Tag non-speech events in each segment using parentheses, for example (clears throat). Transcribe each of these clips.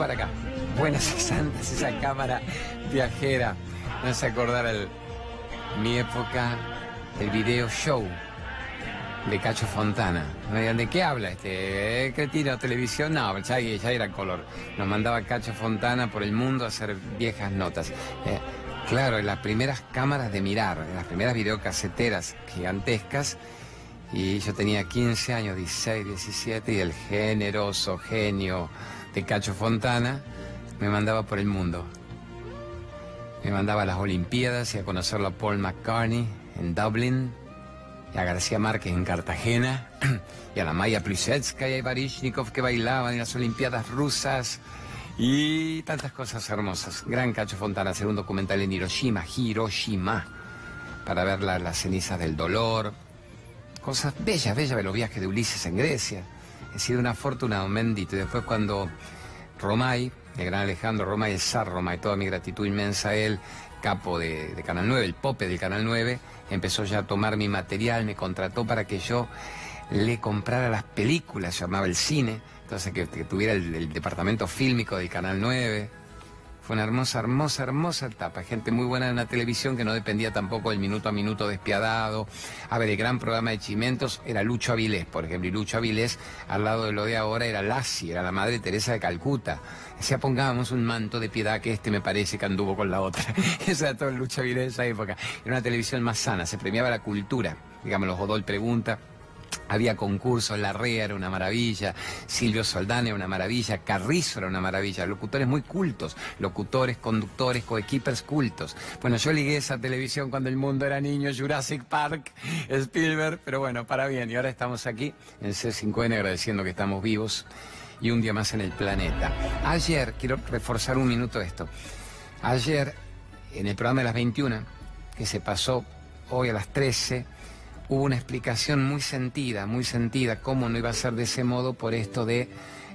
para acá. Buenas (laughs) santas, esa cámara viajera. No se acordar el, mi época, el video show de Cacho Fontana. ¿de qué habla este? ¿Eh, ¿Cretino televisión? No, ya, ya era color. Nos mandaba Cacho Fontana por el mundo a hacer viejas notas. Eh, claro, en las primeras cámaras de mirar, en las primeras videocaseteras gigantescas, y yo tenía 15 años, 16, 17, y el generoso genio de Cacho Fontana me mandaba por el mundo. Me mandaba a las Olimpiadas y a conocerlo a Paul McCartney en Dublin, y a García Márquez en Cartagena, (clears throat) y a la Maya Plisetskaya y Barishnikov que bailaban en las Olimpiadas rusas, y tantas cosas hermosas. Gran Cacho Fontana, hacer un documental en Hiroshima, Hiroshima, para ver las cenizas del dolor, cosas bellas, bellas de los viajes de Ulises en Grecia. He sido una fortuna, un bendito. Y después cuando Romay, el gran Alejandro Romay, el zar Romay, toda mi gratitud inmensa a él, capo de, Canal 9, el pope del Canal 9, empezó ya a tomar mi material, me contrató para que yo le comprara las películas, llamaba el cine, entonces que, tuviera el, departamento fílmico del Canal 9. Fue una hermosa, hermosa, hermosa etapa. Gente muy buena en la televisión que no dependía tampoco del minuto a minuto despiadado. A ver, el gran programa de Chimentos era Lucho Avilés, por ejemplo. Y Lucho Avilés, al lado de lo de ahora, era Lassie, era la madre Teresa de Calcuta. Decía, pongamos un manto de piedad que este me parece que anduvo con la otra. (laughs) Esa era todo Lucho Avilés de esa época. Era una televisión más sana, se premiaba la cultura. Digamos, los Godol pregunta había concursos, La Rea era una maravilla, Silvio Soldán era una maravilla, Carrizo era una maravilla, locutores muy cultos, locutores, conductores, coequippers cultos. Bueno, yo ligué esa televisión cuando el mundo era niño, Jurassic Park, Spielberg, pero bueno, para bien. Y ahora estamos aquí en C5N agradeciendo que estamos vivos y un día más en el planeta. Ayer, quiero reforzar un minuto esto, ayer en el programa de las 21, que se pasó hoy a las 13, hubo una explicación muy sentida, muy sentida, cómo no iba a ser de ese modo por esto de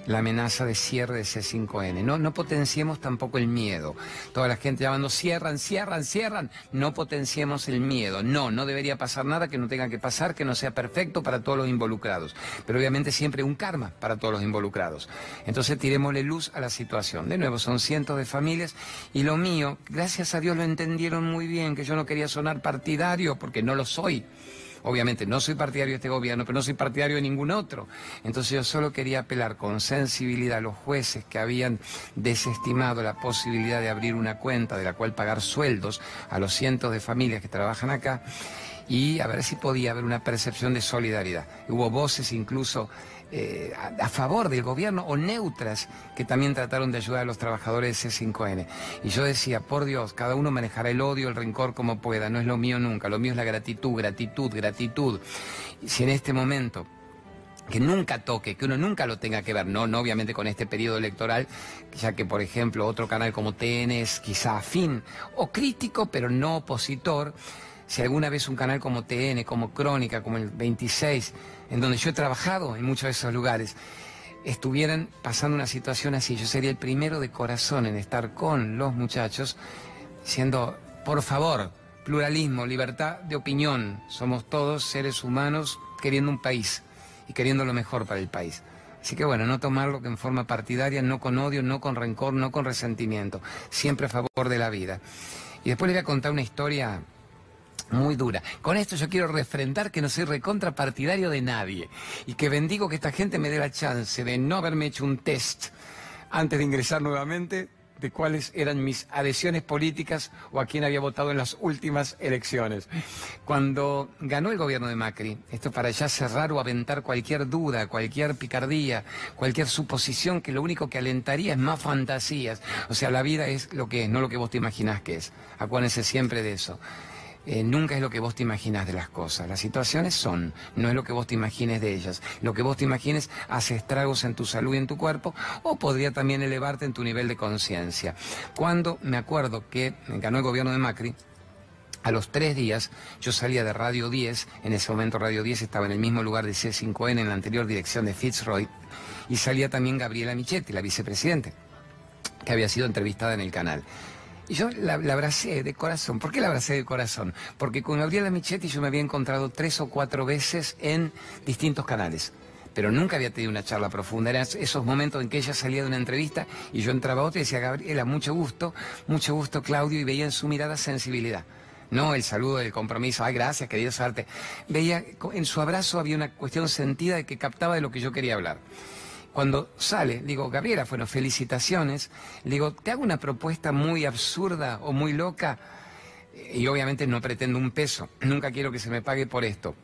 la amenaza de cierre de C5N. No, no potenciemos tampoco el miedo. Toda la gente llamando, cierran, cierran, cierran. No potenciemos el miedo. No, no debería pasar nada que no tenga que pasar, que no sea perfecto para todos los involucrados. Pero obviamente siempre un karma para todos los involucrados. Entonces tirémosle luz a la situación. De nuevo, son cientos de familias y lo mío, gracias a Dios lo entendieron muy bien, que yo no quería sonar partidario, porque no lo soy. Obviamente no soy partidario de este gobierno, pero no soy partidario de ningún otro. Entonces yo solo quería apelar con sensibilidad a los jueces que habían desestimado la posibilidad de abrir una cuenta de la cual pagar sueldos a los cientos de familias que trabajan acá y a ver si podía haber una percepción de solidaridad. Hubo voces incluso eh, a, favor del gobierno o neutras que también trataron de ayudar a los trabajadores de C5N. Y yo decía, por Dios, cada uno manejará el odio, el rencor como pueda, no es lo mío nunca, lo mío es la gratitud, gratitud, gratitud. Y si en este momento que nunca toque, que uno nunca lo tenga que ver, no, no obviamente con este periodo electoral, ya que por ejemplo otro canal como TN es quizá afín o crítico, pero no opositor, si alguna vez un canal como TN, como Crónica, como el 26, en donde yo he trabajado en muchos de esos lugares, estuvieran pasando una situación así, yo sería el primero de corazón en estar con los muchachos, diciendo, por favor, pluralismo, libertad de opinión, somos todos seres humanos queriendo un país y queriendo lo mejor para el país. Así que bueno, no tomarlo en forma partidaria, no con odio, no con rencor, no con resentimiento, siempre a favor de la vida. Y después le voy a contar una historia muy dura. Con esto yo quiero refrendar que no soy recontrapartidario de nadie y que bendigo que esta gente me dé la chance de no haberme hecho un test antes de ingresar nuevamente de cuáles eran mis adhesiones políticas o a quién había votado en las últimas elecciones. Cuando ganó el gobierno de Macri, esto para ya cerrar o aventar cualquier duda, cualquier picardía, cualquier suposición que lo único que alentaría es más fantasías. O sea, la vida es lo que es, no lo que vos te imaginás que es. Acuérdense siempre de eso. Eh, nunca es lo que vos te imaginas de las cosas. Las situaciones son, no es lo que vos te imagines de ellas. Lo que vos te imagines hace estragos en tu salud y en tu cuerpo o podría también elevarte en tu nivel de conciencia. Cuando me acuerdo que ganó el gobierno de Macri, a los tres días yo salía de Radio 10, en ese momento Radio 10 estaba en el mismo lugar de C5N, en la anterior dirección de Fitzroy, y salía también Gabriela Michetti, la vicepresidente, que había sido entrevistada en el canal. Y yo la, abracé de corazón. ¿Por qué la abracé de corazón? Porque con Gabriela Michetti yo me había encontrado tres o cuatro veces en distintos canales. pero nunca había tenido una charla profunda. Eran esos momentos en que ella salía de una entrevista y yo entraba a otra y decía, Gabriela, mucho gusto, mucho gusto, Claudio, y veía en su mirada sensibilidad. No el saludo del compromiso, ay, gracias, querido Sarte. Veía, en su abrazo había una cuestión sentida de que captaba de lo que yo quería hablar. Cuando sale, digo, Gabriela, bueno, felicitaciones. Le digo, te hago una propuesta muy absurda o muy loca y obviamente no pretendo un peso, nunca quiero que se me pague por esto.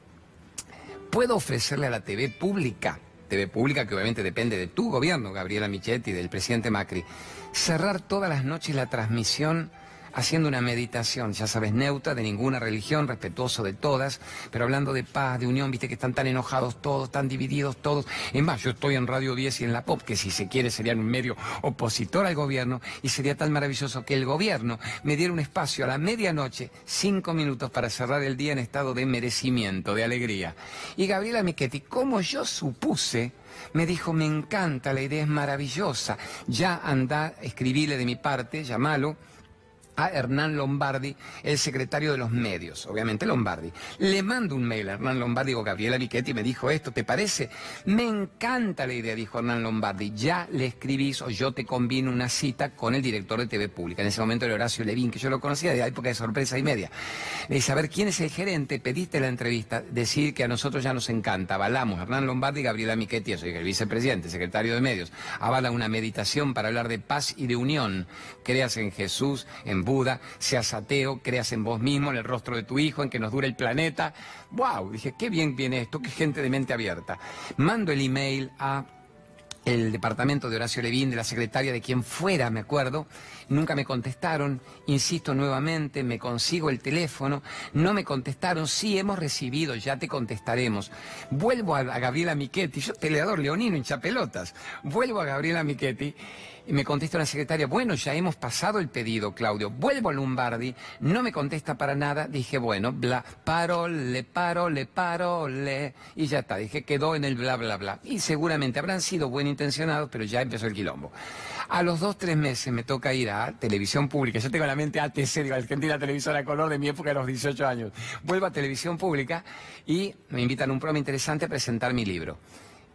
¿Puedo ofrecerle a la TV pública, TV pública que obviamente depende de tu gobierno, Gabriela Michetti, del presidente Macri, cerrar todas las noches la transmisión haciendo una meditación, ya sabes, neutra, de ninguna religión, respetuoso de todas, pero hablando de paz, de unión, viste que están tan enojados todos, tan divididos todos. En más, yo estoy en Radio 10 y en la POP, que si se quiere serían un medio opositor al gobierno, y sería tan maravilloso que el gobierno me diera un espacio a la medianoche, cinco minutos para cerrar el día en estado de merecimiento, de alegría. Y Gabriela Michetti, como yo supuse, me dijo, me encanta, la idea es maravillosa, ya anda, escribile de mi parte, llamalo, a Hernán Lombardi, el secretario de los medios, obviamente Lombardi. Le mando un mail a Hernán Lombardi, digo, Gabriela Michetti me dijo esto, ¿te parece? Me encanta la idea, dijo Hernán Lombardi. Ya le escribís o yo te combino una cita con el director de TV Pública. En ese momento era Horacio Levín, que yo lo conocía de época de sorpresa y media. Le dice, a ver, ¿quién es el gerente? Pediste la entrevista, decir que a nosotros ya nos encanta. Avalamos, Hernán Lombardi y Gabriela Michetti, soy el vicepresidente, secretario de medios. Avala una meditación para hablar de paz y de unión. Creas en Jesús, en Buda, seas ateo, creas en vos mismo, en el rostro de tu hijo, en que nos dure el planeta. ¡Wow! Dije, qué bien viene esto, qué gente de mente abierta. Mando el email a el departamento de Horacio Levín, de la secretaria de quien fuera, me acuerdo, nunca me contestaron, insisto nuevamente, me consigo el teléfono, no me contestaron, sí hemos recibido, ya te contestaremos. Vuelvo a, Gabriela Michetti, yo peleador leonino, hincha pelotas, vuelvo a Gabriela Michetti y me contesta la secretaria, bueno, ya hemos pasado el pedido, Claudio. Vuelvo a Lombardi, no me contesta para nada. Dije, bueno, bla, paro, le paro, le paro, le. Y ya está, dije, quedó en el bla, bla, bla. Y seguramente habrán sido buen intencionados, pero ya empezó el quilombo. A los dos, tres meses me toca ir a televisión pública. Yo tengo la mente ATC, digo, Argentina Televisora Color de mi época de los 18 años. Vuelvo a televisión pública y me invitan a un programa interesante a presentar mi libro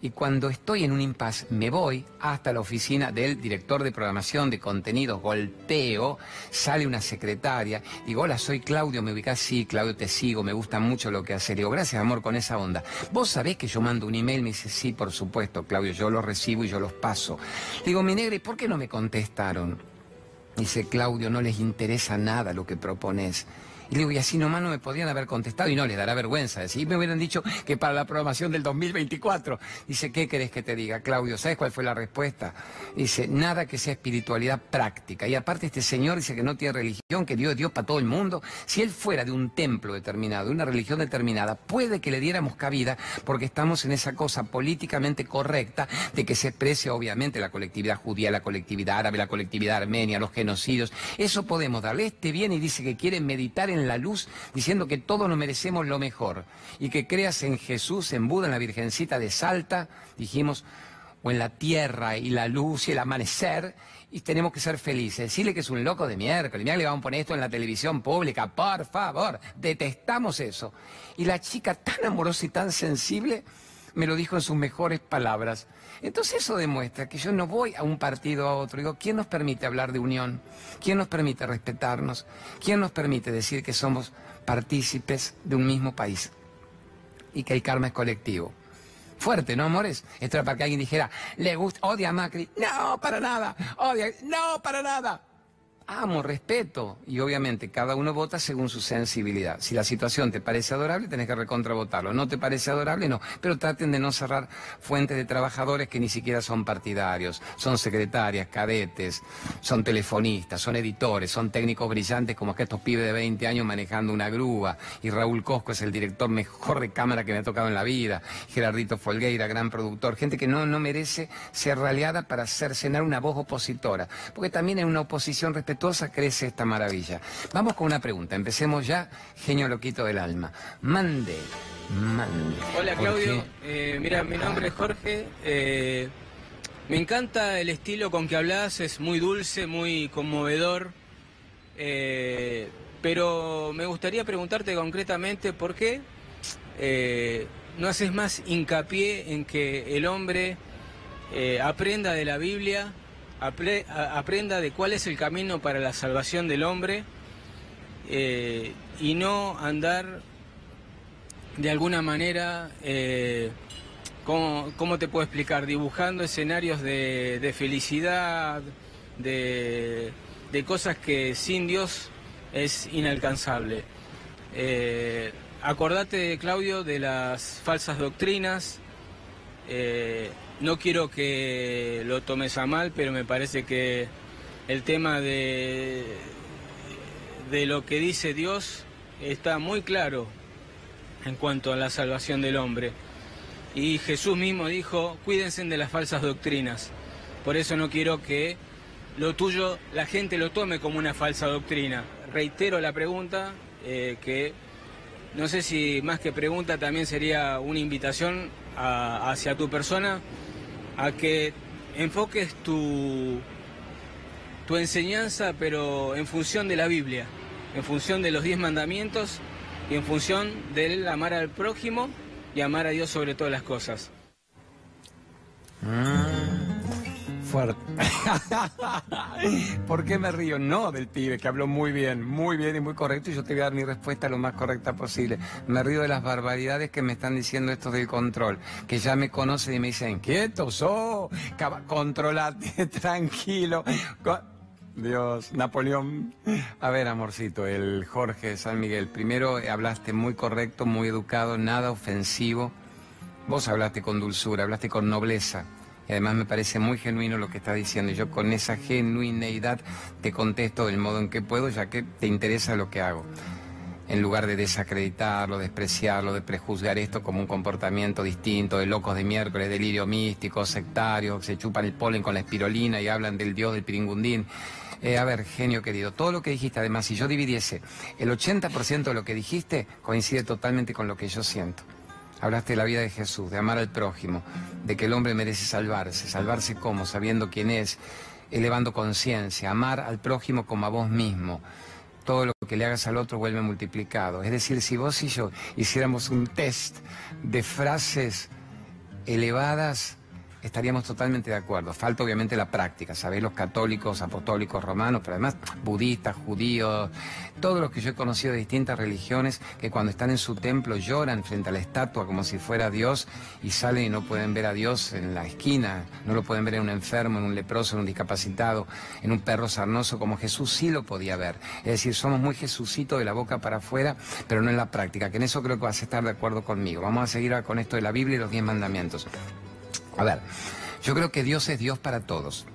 y cuando estoy en un impasse me voy hasta la oficina del director de programación de contenidos, golpeo, sale una secretaria, digo, hola, soy Claudio, me ubicás, sí, Claudio, te sigo, me gusta mucho lo que haces, digo, gracias amor, con esa onda. Vos sabés que yo mando un email, me dice, sí, por supuesto, Claudio, yo los recibo y yo los paso. Digo, mi negra, ¿y por qué no me contestaron? Dice, Claudio, no les interesa nada lo que propones. Y le digo, y así nomás no me podían haber contestado y no les dará vergüenza. Decir, me hubieran dicho que para la programación del 2024. Dice, ¿qué querés que te diga, Claudio? ¿Sabes cuál fue la respuesta? Dice, nada que sea espiritualidad práctica. Y aparte este señor dice que no tiene religión, que Dios es Dios para todo el mundo. Si él fuera de un templo determinado, de una religión determinada, puede que le diéramos cabida porque estamos en esa cosa políticamente correcta de que se exprese obviamente la colectividad judía, la colectividad árabe, la colectividad armenia, los genocidios. Eso podemos darle. Este viene y dice que quiere meditar en en la luz diciendo que todos nos merecemos lo mejor y que creas en Jesús, en Buda, en la Virgencita de Salta, dijimos, o en la tierra y la luz y el amanecer, y tenemos que ser felices. Decirle que es un loco de miércoles, mira, le vamos a poner esto en la televisión pública, por favor, detestamos eso. Y la chica tan amorosa y tan sensible me lo dijo en sus mejores palabras. Entonces eso demuestra que yo no voy a un partido a otro. Digo, ¿quién nos permite hablar de unión? ¿Quién nos permite respetarnos? ¿Quién nos permite decir que somos partícipes de un mismo país? Y que el karma es colectivo. Fuerte, ¿no, amores? Esto era para que alguien dijera, le gusta, odia a Macri. No, para nada. Odia, no, para nada amo, respeto. Y obviamente cada uno vota según su sensibilidad. Si la situación te parece adorable, tenés que recontravotarlo. No te parece adorable, no. Pero traten de no cerrar fuentes de trabajadores que ni siquiera son partidarios. Son secretarias, cadetes, son telefonistas, son editores, son técnicos brillantes como que estos pibes de 20 años manejando una grúa. Y Raúl Cosco es el director mejor de cámara que me ha tocado en la vida. Gerardito Folgueira, gran productor. Gente que no, no merece ser raleada para cercenar una voz opositora. Porque también en una oposición respetuosa crece esta maravilla. Vamos con una pregunta. Empecemos ya, genio loquito del alma. Mande, mande. Hola Claudio, eh, mira, mi nombre es Jorge. Eh, me encanta el estilo con que hablas, es muy dulce, muy conmovedor. Eh, pero me gustaría preguntarte concretamente por qué no haces más hincapié en que el hombre eh, aprenda de la Biblia, aprenda de cuál es el camino para la salvación del hombre eh, y no andar de alguna manera, eh, ¿cómo, te puedo explicar? Dibujando escenarios de, felicidad, de, cosas que sin Dios es inalcanzable. Eh, acordate, Claudio, de las falsas doctrinas. No quiero que lo tomes a mal, pero me parece que el tema de, de lo que dice Dios está muy claro en cuanto a la salvación del hombre. Y Jesús mismo dijo, cuídense de las falsas doctrinas. Por eso no quiero que lo tuyo la gente lo tome como una falsa doctrina. Reitero la pregunta, eh, que no sé si más que pregunta también sería una invitación hacia tu persona a que enfoques tu, tu enseñanza, pero en función de la Biblia, en función de los diez mandamientos y en función del amar al prójimo y amar a Dios sobre todas las cosas. Mm, fuerte. (laughs) ¿Por qué me río? No del pibe, que habló muy bien, muy bien y muy correcto, y yo te voy a dar mi respuesta lo más correcta posible. Me río de las barbaridades que me están diciendo estos del control, que ya me conocen y me dicen, quieto, so, controlate, (laughs) tranquilo. Dios, Napoleón. A ver, amorcito, el Jorge San Miguel. Primero hablaste muy correcto, muy educado, nada ofensivo. Vos hablaste con dulzura, hablaste con nobleza. Y además me parece muy genuino lo que estás diciendo. Y yo con esa genuineidad te contesto del modo en que puedo, ya que te interesa lo que hago. En lugar de desacreditarlo, despreciarlo, de prejuzgar esto como un comportamiento distinto de locos de miércoles, delirio místico, sectario, que se chupan el polen con la espirolina y hablan del dios del piringundín. Eh, a ver, genio querido, todo lo que dijiste, además, si yo dividiese el 80% de lo que dijiste, coincide totalmente con lo que yo siento. Hablaste de la vida de Jesús, de amar al prójimo, de que el hombre merece salvarse. ¿Salvarse cómo? Sabiendo quién es, elevando conciencia, amar al prójimo como a vos mismo. Todo lo que le hagas al otro vuelve multiplicado. Es decir, si vos y yo hiciéramos un test de frases elevadas, estaríamos totalmente de acuerdo. Falta obviamente la práctica, ¿sabéis? Los católicos, apostólicos, romanos, pero además budistas, judíos, todos los que yo he conocido de distintas religiones que cuando están en su templo lloran frente a la estatua como si fuera Dios y salen y no pueden ver a Dios en la esquina, no lo pueden ver en un enfermo, en un leproso, en un discapacitado, en un perro sarnoso, como Jesús sí lo podía ver. Es decir, somos muy Jesucito de la boca para afuera, pero no en la práctica, que en eso creo que vas a estar de acuerdo conmigo. Vamos a seguir con esto de la Biblia y los diez mandamientos. A ver, yo creo que Dios es Dios para todos,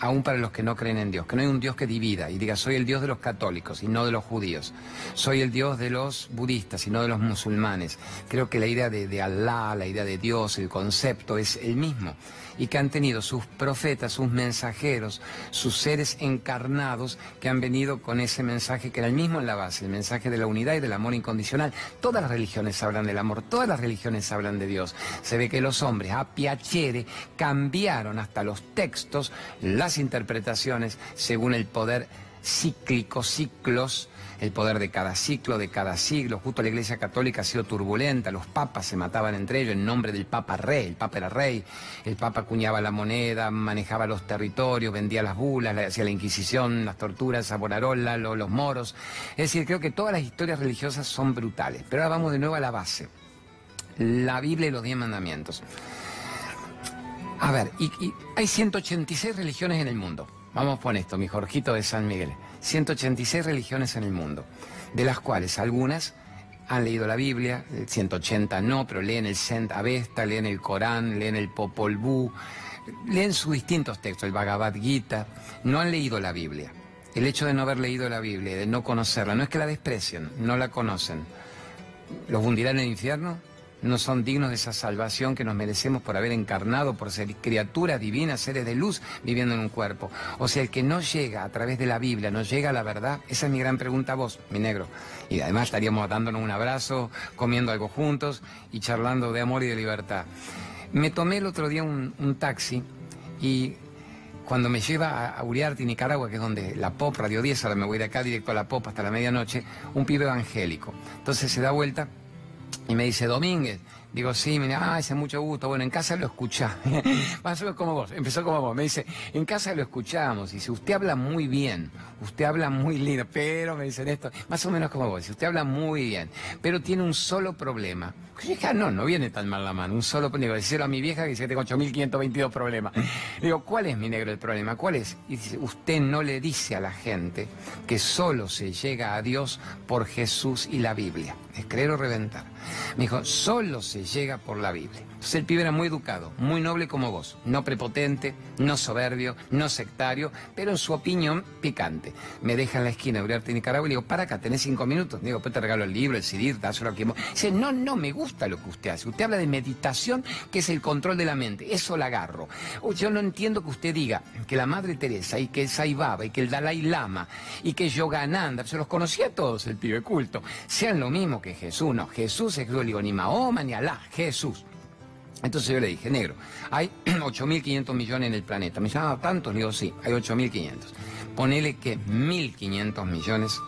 aún para los que no creen en Dios, que no hay un Dios que divida y diga soy el Dios de los católicos y no de los judíos, soy el Dios de los budistas y no de los musulmanes. Creo que la idea de, de la idea de Dios, el concepto es el mismo y que han tenido sus profetas, sus mensajeros, sus seres encarnados que han venido con ese mensaje que era el mismo en la base, el mensaje de la unidad y del amor incondicional. Todas las religiones hablan del amor, todas las religiones hablan de Dios. Se ve que los hombres a piacere cambiaron hasta los textos, las interpretaciones según el poder cíclico, ciclos el poder de cada ciclo, de cada siglo. Justo la Iglesia Católica ha sido turbulenta, los papas se mataban entre ellos en nombre del Papa Rey, el Papa era rey, el Papa acuñaba la moneda, manejaba los territorios, vendía las bulas, hacía la Inquisición, las torturas, Savonarola, los moros. Es decir, creo que todas las historias religiosas son brutales. Pero ahora vamos de nuevo a la base. La Biblia y los diez mandamientos. A ver, hay 186 religiones en el mundo. Vamos con esto, mi Jorgito de San Miguel. 186 religiones en el mundo, de las cuales algunas han leído la Biblia, 180 no, pero leen el Sent Avesta, leen el Corán, leen el Popol Vuh, leen sus distintos textos, el Bhagavad Gita, no han leído la Biblia. El hecho de no haber leído la Biblia, de no conocerla, no es que la desprecien, no la conocen. ¿Los hundirán en el infierno? No son dignos de esa salvación que nos merecemos por haber encarnado, por ser criaturas divinas, seres de luz viviendo en un cuerpo. O sea, el que no llega a través de la Biblia, no llega a la verdad, esa es mi gran pregunta a vos, mi negro. Y además estaríamos dándonos un abrazo, comiendo algo juntos y charlando de amor y de libertad. Me tomé el otro día un, taxi y cuando me lleva a Uriarte, Nicaragua, que es donde la POP, Radio 10, ahora me voy de acá directo a la POP hasta la medianoche, un pibe evangélico. Entonces se da vuelta y me dice, Domínguez, Digo, sí, mira, ah, hace mucho gusto. Bueno, en casa lo escuchá. (laughs) Menos como vos, empezó como vos. Me dice, en casa lo escuchamos. Y si usted habla muy bien, usted habla muy lindo, pero me dicen esto, más o menos como vos, usted habla muy bien, pero tiene un solo problema. Dije, ah, no, no viene tan mal la mano, un solo problema. Decirlo a mi vieja que dice que tengo 8.522 problemas. Digo, ¿cuál es mi negro el problema? ¿Cuál es? Y dice, usted no le dice a la gente que solo se llega a Dios por Jesús y la Biblia. Es creer o reventar. Me dijo, solo se llega por la Biblia. El pibe era muy educado, muy noble como vos, no prepotente, no soberbio, no sectario, pero en su opinión picante. Me deja en la esquina de Uriarte, Nicaragua y le digo, para acá, tenés cinco minutos. Digo, pues te regalo el libro, el CD, dáselo que... Dice, no, no, me gusta lo que usted hace. Usted habla de meditación, que es el control de la mente. Eso la agarro. Yo no entiendo que usted diga que la Madre Teresa y que el Sai Baba y que el Dalai Lama y que Yogananda, se los conocía a todos el pibe culto, sean lo mismo que Jesús. No, Jesús es, yo digo, ni Mahoma ni Alá, Jesús. Entonces yo le dije, negro, hay (clears throat) 8.500 millones en el planeta. Me llama ¿tantos? Le digo, sí, hay 8.500. Ponele que 1.500 millones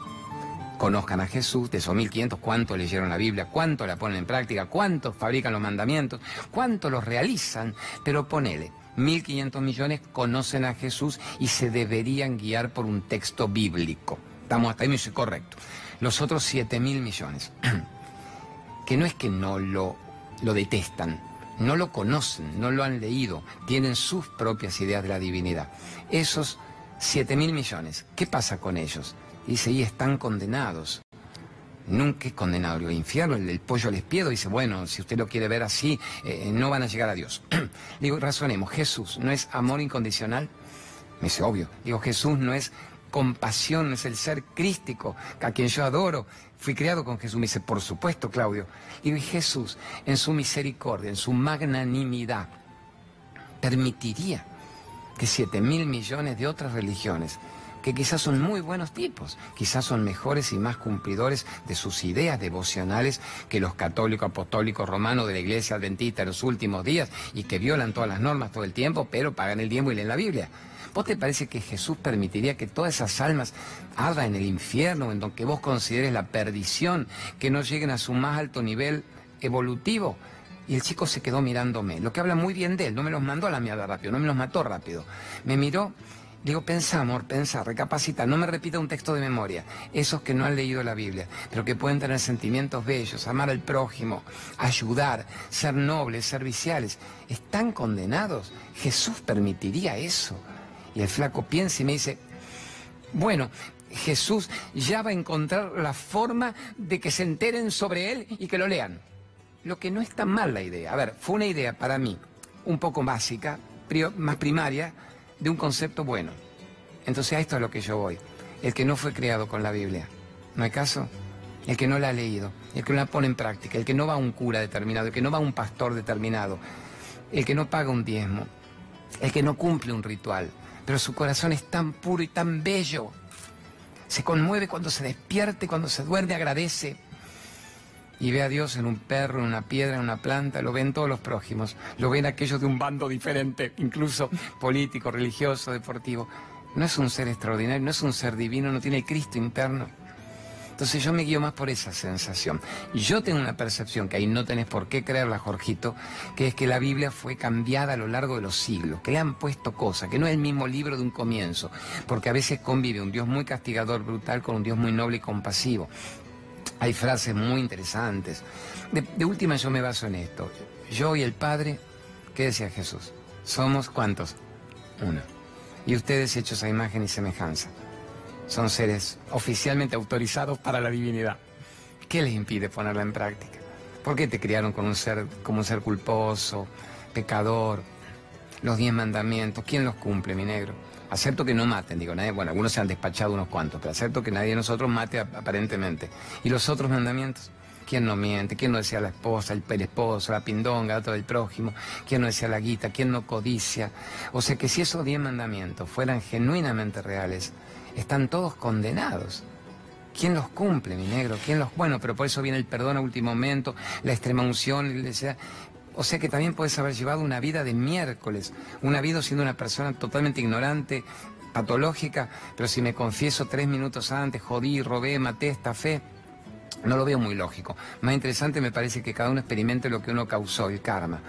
conozcan a Jesús, de esos 1.500, cuánto leyeron la Biblia, cuánto la ponen en práctica, cuántos fabrican los mandamientos, cuánto los realizan, pero ponele, 1.500 millones conocen a Jesús y se deberían guiar por un texto bíblico. Estamos hasta ahí, me dice, correcto. Los otros 7.000 millones, (clears throat) que no es que no lo, lo detestan, no lo conocen, no lo han leído, tienen sus propias ideas de la divinidad. Esos 7 mil millones, ¿qué pasa con ellos? Dice, y están condenados. Nunca es condenado el infierno, el, pollo les piedo, dice, bueno, si usted lo quiere ver así, eh, no van a llegar a Dios. (clears throat) Digo, razonemos, Jesús no es amor incondicional. Me dice, obvio. Digo, Jesús no es compasión, no es el ser crístico, a quien yo adoro. Fui criado con Jesús. Me dice, por supuesto, Claudio. Y Jesús, en su misericordia, en su magnanimidad, permitiría que siete mil millones de otras religiones, que quizás son muy buenos tipos, quizás son mejores y más cumplidores de sus ideas devocionales que los católicos apostólicos romanos de la iglesia adventista en los últimos días y que violan todas las normas todo el tiempo, pero pagan el tiempo y leen la Biblia. ¿Vos te parece que Jesús permitiría que todas esas almas ardan en el infierno, en donde vos consideres la perdición, que no lleguen a su más alto nivel evolutivo? Y el chico se quedó mirándome, lo que habla muy bien de él, no me los mandó a la mierda rápido, no me los mató rápido. Me miró, digo, pensá, amor, pensá, recapacita, no me repita un texto de memoria, esos que no han leído la Biblia, pero que pueden tener sentimientos bellos, amar al prójimo, ayudar, ser nobles, serviciales, ¿están condenados? ¿Jesús permitiría eso? Y el flaco piensa y me dice, bueno, Jesús ya va a encontrar la forma de que se enteren sobre él y que lo lean. Lo que no es tan mal la idea. A ver, fue una idea para mí un poco básica, más primaria, de un concepto bueno. Entonces a esto es lo que yo voy. El que no fue creado con la Biblia. ¿No hay caso? El que no la ha leído, el que no la pone en práctica, el que no va a un cura determinado, el que no va a un pastor determinado, el que no paga un diezmo, el que no cumple un ritual, pero su corazón es tan puro y tan bello. Se conmueve cuando se despierte, cuando se duerme, agradece. Y ve a Dios en un perro, en una piedra, en una planta, lo ven todos los prójimos, lo ven aquellos de un bando diferente, incluso político, religioso, deportivo. No es un ser extraordinario, no es un ser divino, no tiene Cristo interno. Entonces yo me guío más por esa sensación. Yo tengo una percepción que ahí no tenés por qué creerla, Jorgito, que es que la Biblia fue cambiada a lo largo de los siglos, que le han puesto cosas, que no es el mismo libro de un comienzo, porque a veces convive un Dios muy castigador, brutal, con un Dios muy noble y compasivo. Hay frases muy interesantes. De, última yo me baso en esto. Yo y el Padre, ¿qué decía Jesús? Somos cuántos? Uno. Y ustedes hechos a imagen y semejanza son seres oficialmente autorizados para la divinidad. ¿Qué les impide ponerla en práctica? ¿Por qué te criaron con un ser, como un ser culposo, pecador? Los diez mandamientos, ¿quién los cumple, mi negro? Acepto que no maten, digo, nadie, bueno, algunos se han despachado unos cuantos, pero acepto que nadie de nosotros mate aparentemente. ¿Y los otros mandamientos? ¿Quién no miente? ¿Quién no decía la esposa, el esposo, la pindonga, otro del prójimo? ¿Quién no decía la guita? ¿Quién no codicia? O sea que si esos diez mandamientos fueran genuinamente reales, están todos condenados. ¿Quién los cumple, mi negro? ¿Quién los... Bueno, pero por eso viene el perdón a último momento, la extrema unción, o sea que también puedes haber llevado una vida de miércoles, una vida siendo una persona totalmente ignorante, patológica, pero si me confieso tres minutos antes, jodí, robé, maté esta fe, No lo veo muy lógico. Más interesante me parece que cada uno experimente lo que uno causó, el karma.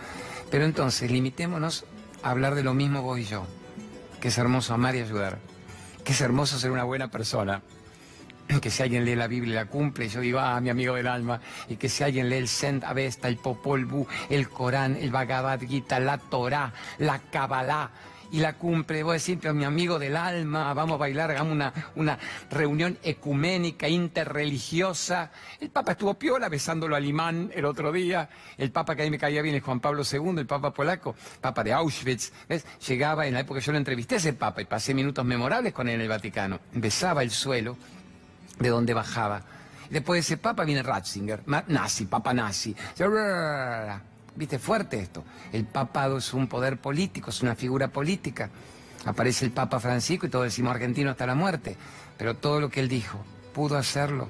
Pero entonces, limitémonos a hablar de lo mismo vos y yo. Que es hermoso amar y ayudar. Que es hermoso ser una buena persona. Que si alguien lee la Biblia y la cumple, yo digo, ah, mi amigo del alma. Y que si alguien lee el Sent Avesta, el Popol Vuh, el Corán, el Bhagavad Gita, la Torah, la Kabbalah, y la cumple. Voy a decir, mi amigo del alma, vamos a bailar, hagamos una, una reunión ecuménica, interreligiosa. El Papa estuvo piola besándolo al imán el otro día. El Papa que a mí me caía bien es Juan Pablo II, el Papa polaco, Papa de Auschwitz. ¿ves? Llegaba en la época que yo lo entrevisté a ese Papa y pasé minutos memorables con él en el Vaticano. Besaba el suelo de donde bajaba. Después de ese Papa viene Ratzinger, nazi, Papa nazi. ¿Viste? Fuerte esto. El papado es un poder político, es una figura política. Aparece el Papa Francisco y todos decimos argentino hasta la muerte. Pero todo lo que él dijo, pudo hacerlo.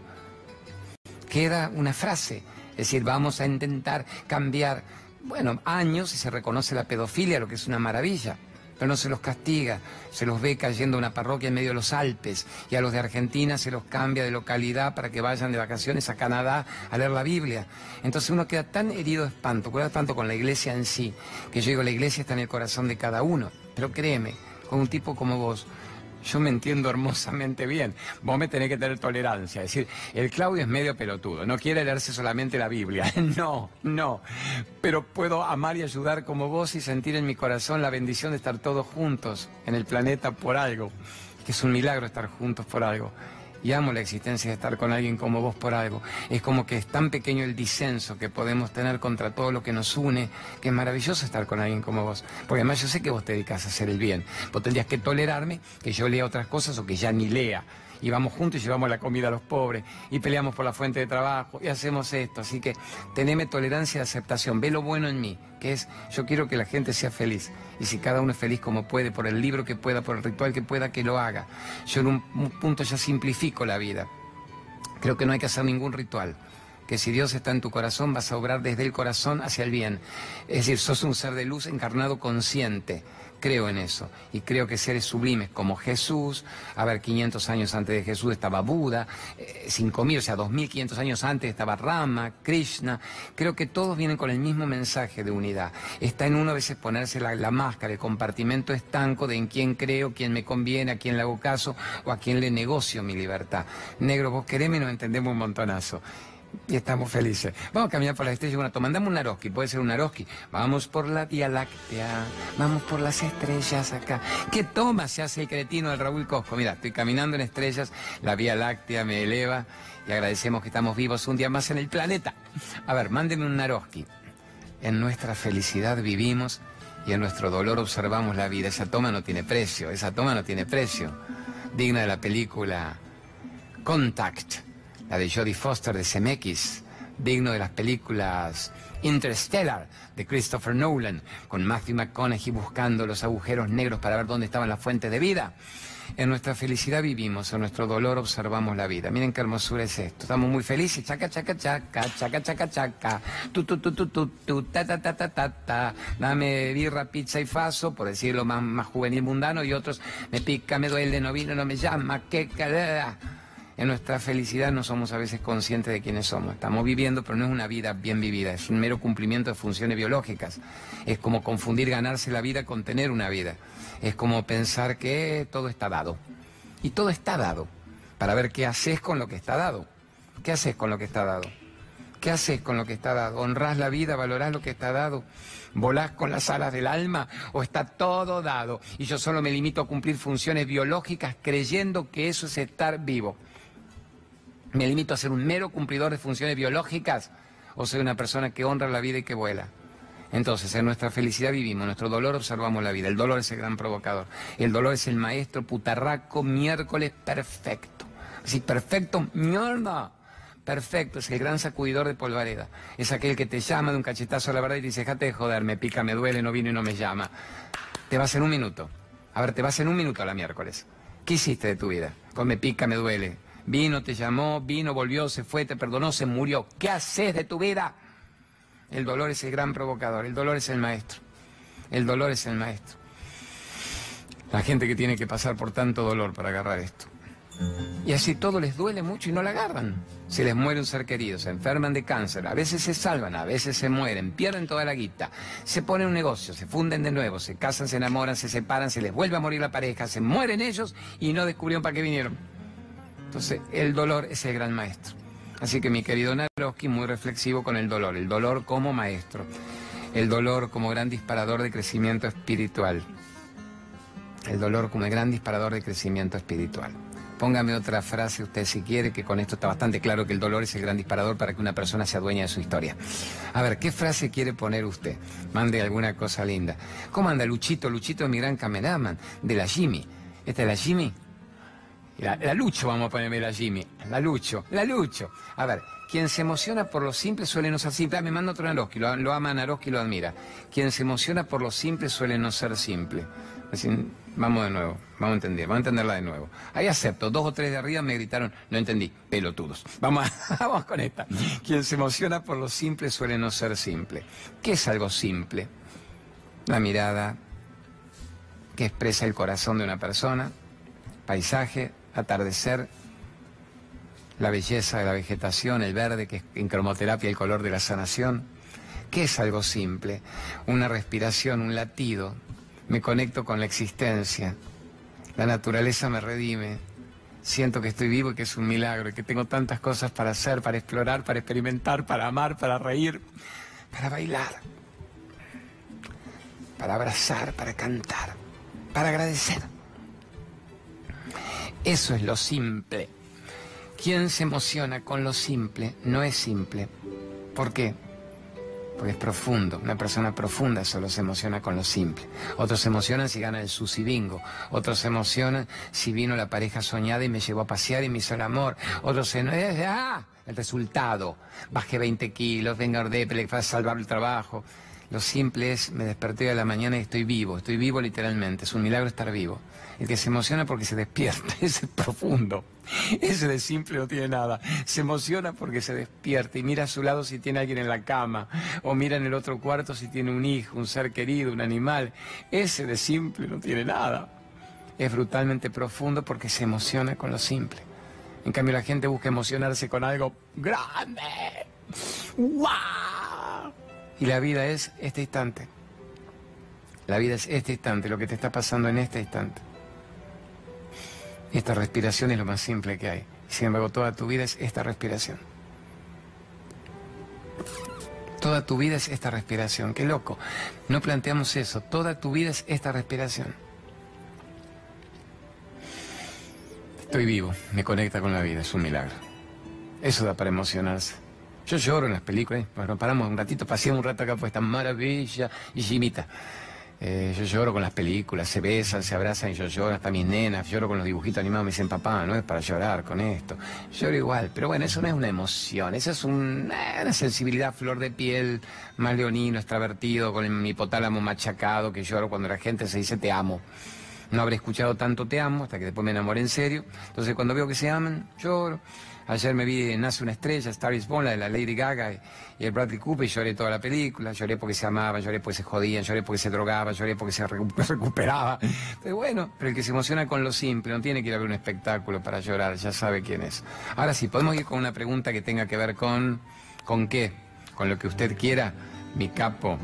Queda una frase. Es decir, vamos a intentar cambiar, bueno, años y se reconoce la pedofilia, lo que es una maravilla pero no se los castiga, se los ve cayendo a una parroquia en medio de los Alpes y a los de Argentina se los cambia de localidad para que vayan de vacaciones a Canadá a leer la Biblia. Entonces uno queda tan herido de espanto, queda tanto con la iglesia en sí, que yo digo, la iglesia está en el corazón de cada uno, pero créeme, con un tipo como vos, yo me entiendo hermosamente bien. Vos me tenés que tener tolerancia. Es decir, el Claudio es medio pelotudo, no quiere leerse solamente la Biblia. (laughs) No, no. Pero puedo amar y ayudar como vos y sentir en mi corazón la bendición de estar todos juntos en el planeta por algo. Que es un milagro estar juntos por algo y amo la existencia de estar con alguien como vos por algo. Es como que es tan pequeño el disenso que podemos tener contra todo lo que nos une, que es maravilloso estar con alguien como vos. Porque además yo sé que vos te dedicas a hacer el bien. Vos tendrías que tolerarme que yo lea otras cosas o que ya ni lea y vamos juntos y llevamos la comida a los pobres y peleamos por la fuente de trabajo y hacemos esto. Así que teneme tolerancia y aceptación. Ve lo bueno en mí, que es yo quiero que la gente sea feliz. Y si cada uno es feliz como puede, por el libro que pueda, por el ritual que pueda, que lo haga. Yo en un, punto ya simplifico la vida. Creo que no hay que hacer ningún ritual que si Dios está en tu corazón vas a obrar desde el corazón hacia el bien. Es decir, sos un ser de luz encarnado consciente creo en eso. Y creo que seres sublimes como Jesús, a ver, 500 años antes de Jesús estaba Buda, 5.000, eh, o sea, 2.500 años antes estaba Rama, Krishna. Creo que todos vienen con el mismo mensaje de unidad. Está en uno a veces ponerse la, máscara, el compartimento estanco de en quién creo, quién me conviene, a quién le hago caso o a quién le negocio mi libertad. Negro, vos querés y nos entendemos un montonazo y estamos felices. Vamos a caminar por las estrellas una Mandame un Naroski, puede ser un Naroski. Vamos por la Vía Láctea, vamos por las estrellas acá. ¿Qué toma se hace el cretino del Raúl Cosco? Mira, estoy caminando en estrellas, la Vía Láctea me eleva y agradecemos que estamos vivos un día más en el planeta. A ver, mándeme un Naroski. En nuestra felicidad vivimos y en nuestro dolor observamos la vida. Esa toma no tiene precio, esa toma no tiene precio. Digna de la película Contact la de Jodie Foster de CMX, digno de las películas Interstellar de Christopher Nolan, con Matthew McConaughey buscando los agujeros negros para ver dónde estaban las fuentes de vida. En nuestra felicidad vivimos, en nuestro dolor observamos la vida. Miren qué hermosura es esto. Estamos muy felices. Chaca, chaca, chaca, chaca, chaca, chaca. Tu, tu, tu, tu, tu, tu, ta, ta, ta, ta, ta, ta. Dame birra, pizza y faso, por decirlo más, más juvenil mundano, y otros me pica, me duele, no vino, no me llama, que... En nuestra felicidad no somos a veces conscientes de quiénes somos. Estamos viviendo, pero no es una vida bien vivida, es un mero cumplimiento de funciones biológicas. Es como confundir ganarse la vida con tener una vida. Es como pensar que todo está dado. Y todo está dado. Para ver qué haces con lo que está dado. ¿Qué haces con lo que está dado? ¿Qué haces con lo que está dado? ¿Honrás la vida? ¿Valorás lo que está dado? ¿Volás con las alas del alma? ¿O está todo dado? Y yo solo me limito a cumplir funciones biológicas creyendo que eso es estar vivo me limito a ser un mero cumplidor de funciones biológicas o soy una persona que honra la vida y que vuela. Entonces, en nuestra felicidad vivimos, en nuestro dolor observamos la vida. El dolor es el gran provocador. El dolor es el maestro putarraco miércoles perfecto. Así, perfecto, mierda. Perfecto, es el gran sacudidor de polvareda. Es aquel que te llama de un cachetazo a la verdad y te dice, déjate de joder, me pica, me duele, no vino y no me llama. Te vas en un minuto. A ver, te vas en un minuto a la miércoles. ¿Qué hiciste de tu vida? Con me pica, me duele, Vino, te llamó, vino, volvió, se fue, te perdonó, se murió. ¿Qué haces de tu vida? El dolor es el gran provocador, el dolor es el maestro. El dolor es el maestro. La gente que tiene que pasar por tanto dolor para agarrar esto. Y así todo les duele mucho y no la agarran. Se les muere un ser querido, se enferman de cáncer, a veces se salvan, a veces se mueren, pierden toda la guita, se ponen un negocio, se funden de nuevo, se casan, se enamoran, se separan, se les vuelve a morir la pareja, se mueren ellos y no descubrieron para qué vinieron. Entonces, el dolor es el gran maestro. Así que mi querido Naroski, muy reflexivo con el dolor, el dolor como maestro, el dolor como gran disparador de crecimiento espiritual, el dolor como el gran disparador de crecimiento espiritual. Póngame otra frase usted si quiere, que con esto está bastante claro que el dolor es el gran disparador para que una persona se adueñe de su historia. A ver, ¿qué frase quiere poner usted? Mande alguna cosa linda. ¿Cómo anda Luchito? Luchito es mi gran cameraman, de la Jimmy. ¿Esta es la Jimmy? La, Lucho, vamos a ponerme la Jimmy. La Lucho, la Lucho. A ver, quien se emociona por lo simple suele no ser simple. Ah, me manda otro Naroski, lo, lo ama Naroski lo admira. Quien se emociona por lo simple suele no ser simple. Vamos de nuevo, vamos a entender, vamos a entenderla de nuevo. Ahí acepto, dos o tres de arriba me gritaron, no entendí, pelotudos. Vamos, (laughs) vamos con esta. Quien se emociona por lo simple suele no ser simple. ¿Qué es algo simple? La mirada que expresa el corazón de una persona, paisaje, atardecer, la belleza de la vegetación, el verde, que es en cromoterapia el color de la sanación. ¿Qué es algo simple? Una respiración, un latido. Me conecto con la existencia. La naturaleza me redime. Siento que estoy vivo y que es un milagro y que tengo tantas cosas para hacer, para explorar, para experimentar, para amar, para reír, para bailar, para abrazar, para cantar, para agradecer. Eso es lo simple. Quien se emociona con lo simple no es simple. ¿Por qué? Porque es profundo. Una persona profunda solo se emociona con lo simple. Otros se emocionan si gana el sushi bingo. Otros se emocionan si vino la pareja soñada y me llevó a pasear y me hizo el amor. Otros se... ¡Ah! El resultado. Bajé 20 kilos, venga Ordepele, a salvar el trabajo. Lo simple es, me desperté de la mañana y estoy vivo. Estoy vivo literalmente. Es un milagro estar vivo. El que se emociona porque se despierta, (laughs) ese es profundo. Ese de simple no tiene nada. Se emociona porque se despierta y mira a su lado si tiene alguien en la cama, o mira en el otro cuarto si tiene un hijo, un ser querido, un animal. Ese de simple no tiene nada. Es brutalmente profundo porque se emociona con lo simple. En cambio la gente busca emocionarse con algo grande. ¡Wow! Y la vida es este instante. La vida es este instante, lo que te está pasando en este instante. Esta respiración es lo más simple que hay. Sin embargo, toda tu vida es esta respiración. Toda tu vida es esta respiración. Qué loco. No planteamos eso. Toda tu vida es esta respiración. Estoy vivo. Me conecta con la vida. Es un milagro. Eso da para emocionarse. Yo lloro en las películas. Bueno, paramos un ratito, paseamos un rato acá, pues esta maravilla. Y Jimita. Eh, yo lloro con las películas, se besan, se abrazan y yo lloro, hasta mis nenas, lloro con los dibujitos animados, me dicen, papá, no es para llorar con esto. Lloro igual, pero bueno, eso no es una emoción, eso es eh, una sensibilidad flor de piel, más leonino, extravertido, con mi hipotálamo machacado, que lloro cuando la gente se dice te amo. No habré escuchado tanto te amo hasta que después me enamoré en serio. Entonces cuando veo que se aman, lloro. Ayer me vi Nace una estrella, Star is Born, la de la Lady Gaga y, el Bradley Cooper, y lloré toda la película. Lloré porque se amaban, lloré porque se jodían, lloré porque se drogaban, lloré porque se (laughs) recuperaba. Pero bueno, pero el que se emociona con lo simple, no tiene que ir a ver un espectáculo para llorar, ya sabe quién es. Ahora sí, podemos ir con una pregunta que tenga que ver con... ¿Con qué? Con lo que usted quiera, mi capo.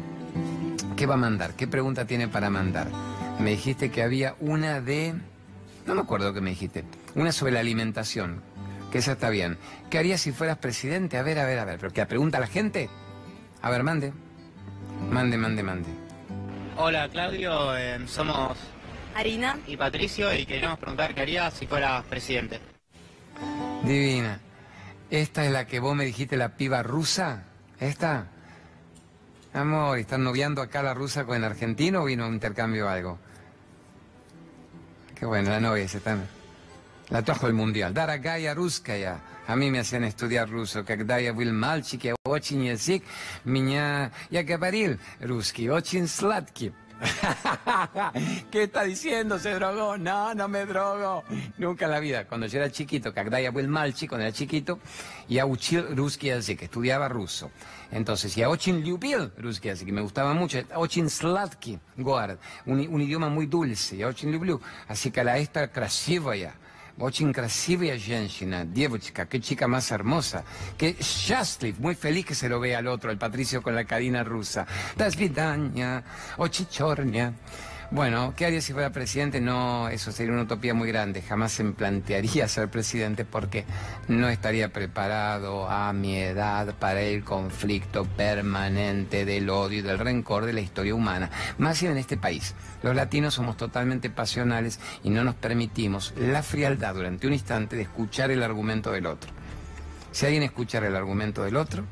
¿Qué va a mandar? ¿Qué pregunta tiene para mandar? Me dijiste que había una de... No me acuerdo qué me dijiste. Una sobre la alimentación que esa está bien. ¿Qué harías si fueras presidente? A ver, a ver, a ver. ¿Pero qué pregunta a la gente? A ver, mande. Mande, mande, mande. Hola, Claudio. Eh, somos... Arina. Y Patricio y queríamos preguntar qué harías si fueras presidente. Divina. ¿Esta es la que vos me dijiste, la piba rusa? ¿Esta? Amor, ¿están noviando acá la rusa con el argentino o vino a un intercambio o algo? Qué bueno, la novia se están... La trajo el mundial. Daragaya Ruskaya. A mí me hacían estudiar ruso. Когда я был мальчик, я очень язык, меня... Я говорил русский, очень сладкий. ¿Qué está diciendo? ¿Se drogó? No, no me drogo. Nunca en la vida. Cuando yo era chiquito, когда я был мальчик, cuando era chiquito, я учил русский язык, estudiaba ruso. Entonces, я очень любил русский язык, me gustaba mucho. Очень сладкий город, un, un idioma muy dulce, я очень люблю. Así que la esta красивая, Очень красивая женщина, девочка, qué chica más hermosa. Que счастлив, muy feliz que se lo vea al otro, el Patricio con la cadena rusa. До свидания, очень черня. Bueno, ¿qué haría si fuera presidente? No, eso sería una utopía muy grande. Jamás se me plantearía (laughs) ser presidente porque no estaría preparado a mi edad para el conflicto permanente del odio y del rencor de la historia humana. Más en este país. Los latinos somos totalmente pasionales y no nos permitimos la frialdad durante un instante de escuchar el argumento del otro. Si alguien escuchara el argumento del otro,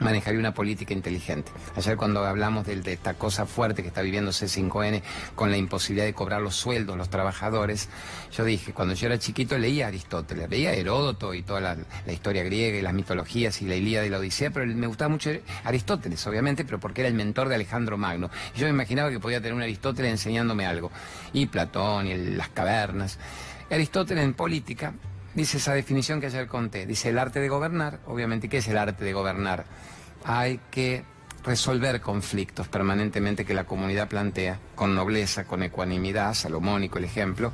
manejaría una política inteligente. Ayer cuando hablamos de, de, esta cosa fuerte que está viviendo C5N con la imposibilidad de cobrar los sueldos los trabajadores, yo dije, cuando yo era chiquito leía Aristóteles, leía a Heródoto y toda la, historia griega y las mitologías y la Ilíada y la Odisea, pero me gustaba mucho Aristóteles, obviamente, pero porque era el mentor de Alejandro Magno. Y yo me imaginaba que podía tener un Aristóteles enseñándome algo. Y Platón y las cavernas. Aristóteles en política dice esa definición que ayer conté. Dice el arte de gobernar, obviamente, ¿qué es el arte de gobernar? Hay que resolver conflictos permanentemente que la comunidad plantea, con nobleza, con ecuanimidad, salomónico el ejemplo,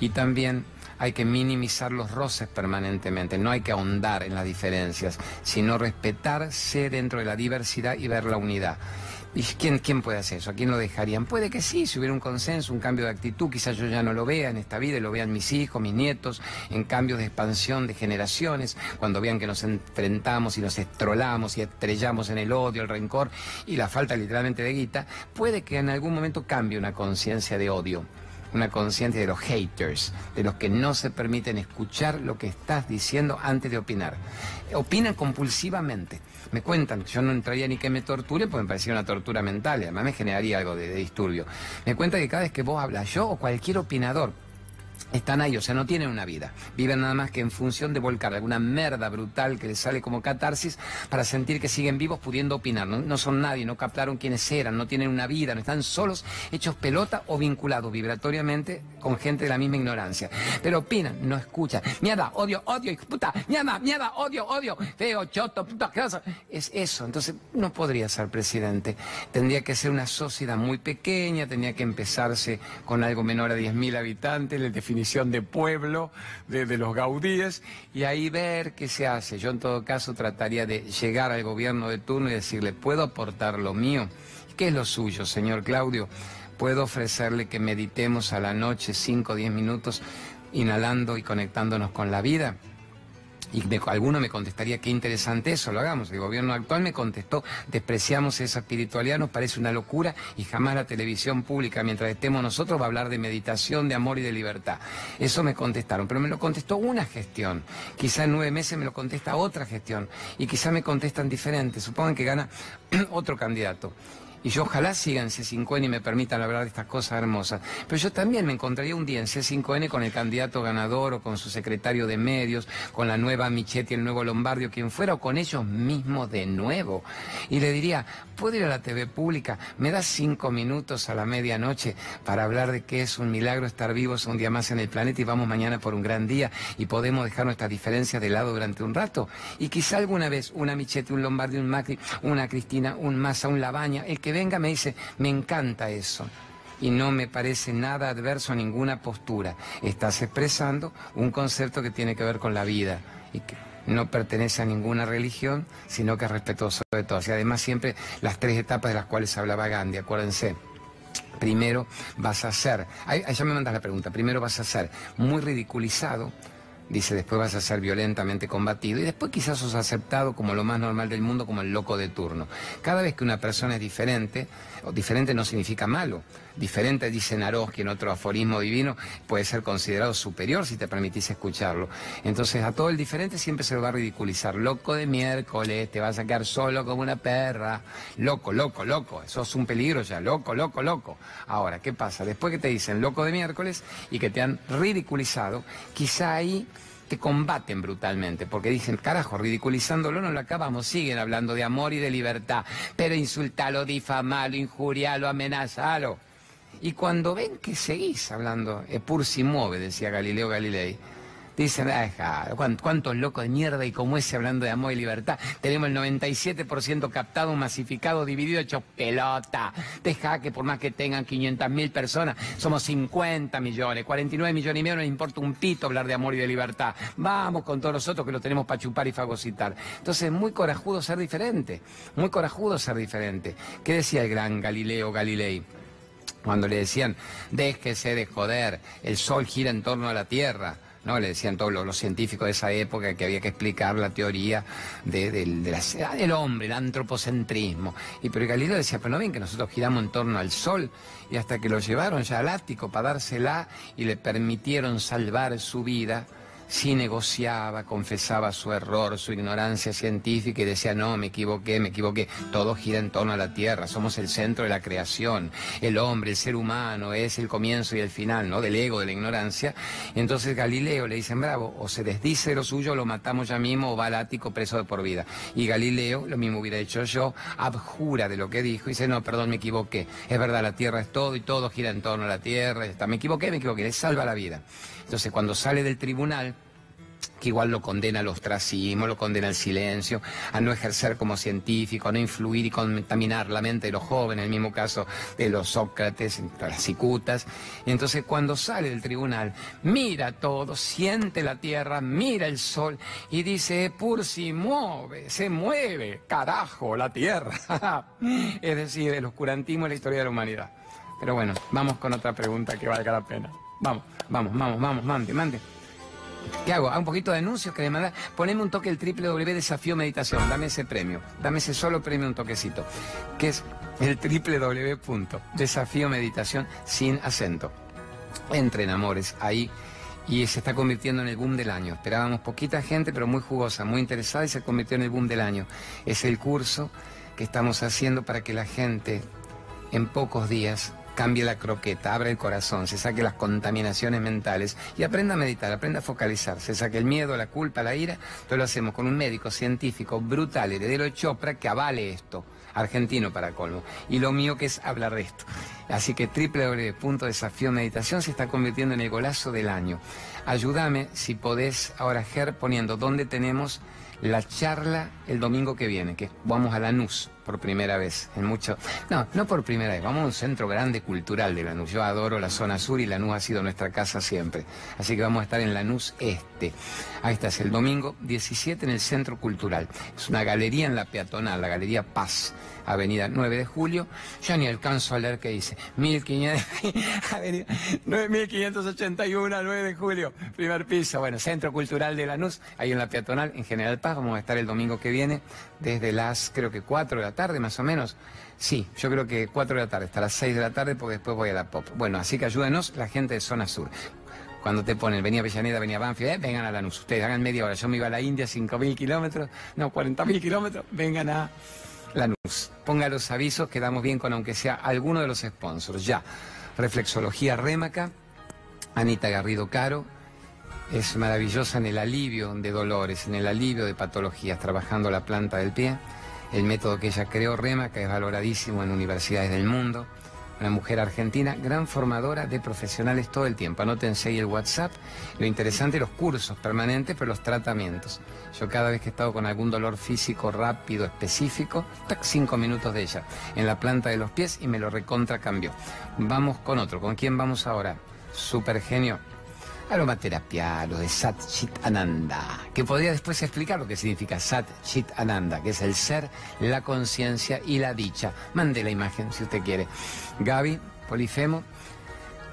y también hay que minimizar los roces permanentemente, no hay que ahondar en las diferencias, sino respetarse dentro de la diversidad y ver la unidad. ¿Y quién, quién puede hacer eso? ¿A quién lo dejarían? Puede que sí, si hubiera un consenso, un cambio de actitud, quizás yo ya no lo vea en esta vida, y lo vean mis hijos, mis nietos, en cambios de expansión de generaciones, cuando vean que nos enfrentamos y nos estrolamos y estrellamos en el odio, el rencor y la falta literalmente de guita, puede que en algún momento cambie una conciencia de odio una conciencia de los haters, de los que no se permiten escuchar lo que estás diciendo antes de opinar. Opinan compulsivamente. Me cuentan, yo no entraría ni que me torture porque me parecía una tortura mental y además me generaría algo de, de disturbio. Me cuentan que cada vez que vos hablas, yo o cualquier opinador, están ahí, o sea, no tienen una vida. Viven nada más que en función de volcar alguna merda brutal que les sale como catarsis para sentir que siguen vivos pudiendo opinar. No, no, son nadie, no captaron quiénes eran, no tienen una vida, no están solos, hechos pelota o vinculados vibratoriamente con gente de la misma ignorancia. Pero opinan, no escuchan. Mierda, odio, odio, puta, mierda, mierda, odio, odio, feo, choto, puta, cosa. Es eso. Entonces, no podría ser presidente. Tendría que ser una sociedad muy pequeña, tendría que empezarse con algo menor a 10.000 habitantes, le de pueblo de, de, los gaudíes y ahí ver qué se hace. Yo en todo caso trataría de llegar al gobierno de turno y decirle, ¿puedo aportar lo mío? ¿Qué es lo suyo, señor Claudio? ¿Puedo ofrecerle que meditemos a la noche 5 o 10 minutos inhalando y conectándonos con la vida? Y alguno me contestaría, qué interesante eso, lo hagamos. El gobierno actual me contestó, despreciamos esa espiritualidad, nos parece una locura y jamás la televisión pública, mientras estemos nosotros, va a hablar de meditación, de amor y de libertad. Eso me contestaron, pero me lo contestó una gestión. Quizá en nueve meses me lo contesta otra gestión y quizá me contestan diferentes. Supongan que gana (clears throat) otro candidato. Y yo ojalá siga en C5N y me permitan hablar de estas cosas hermosas. Pero yo también me encontraría un día en C5N con el candidato ganador o con su secretario de medios, con la nueva Michetti, el nuevo Lombardio, quien fuera, o con ellos mismos de nuevo. Y le diría, ¿puedo ir a la TV pública? ¿Me das cinco minutos a la medianoche para hablar de que es un milagro estar vivos un día más en el planeta y vamos mañana por un gran día y podemos dejar nuestras diferencias de lado durante un rato? Y quizá alguna vez una Michetti, un Lombardi, un Macri, una Cristina, un Massa, un Labaña, el que venga me dice, me encanta eso. Y no me parece nada adverso a ninguna postura. Estás expresando un concepto que tiene que ver con la vida y que no pertenece a ninguna religión, sino que es respetuoso de todos. Y además siempre las tres etapas de las cuales hablaba Gandhi, acuérdense. Primero vas a ser, ahí, ya me mandas la pregunta, primero vas a ser muy ridiculizado, dice después vas a ser violentamente combatido y después quizás sos aceptado como lo más normal del mundo, como el loco de turno. Cada vez que una persona es diferente, o diferente no significa malo, diferente, dice Naroski en otro aforismo divino, puede ser considerado superior si te permitís escucharlo. Entonces a todo el diferente siempre se lo va a ridiculizar. Loco de miércoles, te vas a quedar solo como una perra. Loco, loco, loco, eso es un peligro ya, loco, loco, loco. Ahora, ¿qué pasa? Después que te dicen loco de miércoles y que te han ridiculizado, quizá ahí te combaten brutalmente, porque dicen, carajo, ridiculizándolo no lo acabamos, siguen hablando de amor y de libertad, pero insultalo, difamalo, injurialo, amenazalo. Y cuando ven que seguís hablando, e pur si mueve, decía Galileo Galilei, Dicen, ah, ¿cuántos locos de mierda y como ese hablando de amor y libertad? Tenemos el 97% captado, masificado, dividido, hecho pelota. Deja que por más que tengan 500 mil personas, somos 50 millones, 49 millones y medio, no nos importa un pito hablar de amor y de libertad. Vamos con todos nosotros que lo tenemos para chupar y fagocitar. Entonces, muy corajudo ser diferente, muy corajudo ser diferente. ¿Qué decía el gran Galileo Galilei? Cuando le decían, déjese de joder, el sol gira en torno a la Tierra. ¿No? Le decían todos los, científicos de esa época que había que explicar la teoría del hombre, el antropocentrismo. Y pero Galileo decía, pero no ven que nosotros giramos en torno al Sol y hasta que lo llevaron ya al ático para dársela y le permitieron salvar su vida, sí negociaba, confesaba su error, su ignorancia científica y decía, no, me equivoqué, me equivoqué. Todo gira en torno a la Tierra, somos el centro de la creación. El hombre, el ser humano, es el comienzo y el final, ¿no? Del ego, de la ignorancia. Entonces Galileo le dicen, bravo, o se desdice lo suyo, lo matamos ya mismo, o va al ático preso de por vida. Y Galileo, lo mismo hubiera hecho yo, abjura de lo que dijo y dice, no, perdón, me equivoqué. Es verdad, la Tierra es todo y todo gira en torno a la Tierra. Me equivoqué, me equivoqué, le salva la vida. Entonces, cuando sale del tribunal, que igual lo condena al ostracismo, lo condena al silencio, a no ejercer como científico, a no influir y contaminar la mente de los jóvenes, en el mismo caso de los Sócrates, las cicutas. Y entonces cuando sale del tribunal, mira todo, siente la tierra, mira el sol y dice, Pursi mueve, se mueve, carajo, la tierra. (laughs) es decir, el oscurantismo es la historia de la humanidad. Pero bueno, vamos con otra pregunta que valga la pena. Vamos, vamos, vamos, vamos, mande, mande. ¿Qué hago? ¿Hago un poquito de anuncios que le manda? Poneme un toque el triple W Desafío Meditación. Dame ese premio. Dame ese solo premio, un toquecito. Que es el triple W Desafío Meditación sin acento. Entren, amores, ahí. Y se está convirtiendo en el boom del año. Esperábamos poquita gente, pero muy jugosa, muy interesada y se convirtió en el boom del año. Es el curso que estamos haciendo para que la gente en pocos días cambie la croqueta, abra el corazón, se saque las contaminaciones mentales y aprenda a meditar, aprenda a focalizar, se saque el miedo, la culpa, la ira. Entonces lo hacemos con un médico científico brutal, heredero de Chopra, que avale esto, argentino para colmo. Y lo mío que es hablar de esto. Así que Desafío Meditación se está convirtiendo en el golazo del año. Ayúdame, si podés, ahora, Ger, poniendo dónde tenemos la charla el domingo que viene, que vamos a Lanús por primera vez en mucho. No, no por primera vez, vamos a un centro grande cultural de Lanús. Yo adoro la zona sur y Lanús ha sido nuestra casa siempre. Así que vamos a estar en Lanús Este. Ahí está, es el domingo 17 en el Centro Cultural. Es una galería en la peatonal, la Galería Paz. Avenida 9 de Julio. Ya ni alcanzo a leer qué dice. 1581, 9 (laughs) de Julio, primer piso. Bueno, Centro Cultural de Lanús, ahí en la peatonal, en General Paz. Vamos a estar el domingo que viene, desde las, creo que 4 de la tarde más o menos. Sí, yo creo que 4 de la tarde, hasta las 6 de la tarde, porque después voy a la pop. Bueno, así que ayúdenos la gente de Zona Sur cuando te ponen, venía Avellaneda, venía Banfield, eh, vengan a Lanús. Ustedes hagan media hora. Yo me iba a la India, 5.000 kilómetros, no, 40.000 kilómetros, vengan a Lanús. Ponga los avisos, quedamos bien con aunque sea alguno de los sponsors. Ya, Reflexología Rémaca, Anita Garrido Caro, es maravillosa en el alivio de dolores, en el alivio de patologías, trabajando la planta del pie. El método que ella creó, Rémaca, es valoradísimo en universidades del mundo una mujer argentina, gran formadora de profesionales todo el tiempo. Anótense ahí el WhatsApp. Lo interesante, los cursos permanentes, pero los tratamientos. Yo cada vez que he estado con algún dolor físico rápido, específico, tac, cinco minutos de ella en la planta de los pies y me lo recontra cambió. Vamos con otro. ¿Con quién vamos ahora? Super genio. Aromaterapia, lo de Sat Chit Ananda, que podría después explicar lo que significa Sat Chit Ananda, que es el ser, la conciencia y la dicha. Mande la imagen si usted quiere. Gaby, Polifemo,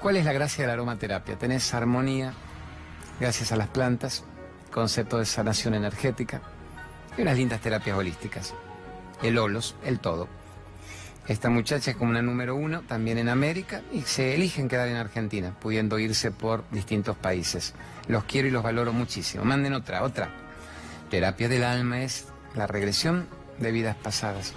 ¿cuál es la gracia de la aromaterapia? Tenés armonía, gracias a las plantas, concepto de sanación energética y unas lindas terapias holísticas. El holos, el todo. Esta muchacha es como una número uno también en América y se eligen quedar en Argentina, pudiendo irse por distintos países. Los quiero y los valoro muchísimo. Manden otra, otra. Terapia del alma es la regresión de vidas pasadas.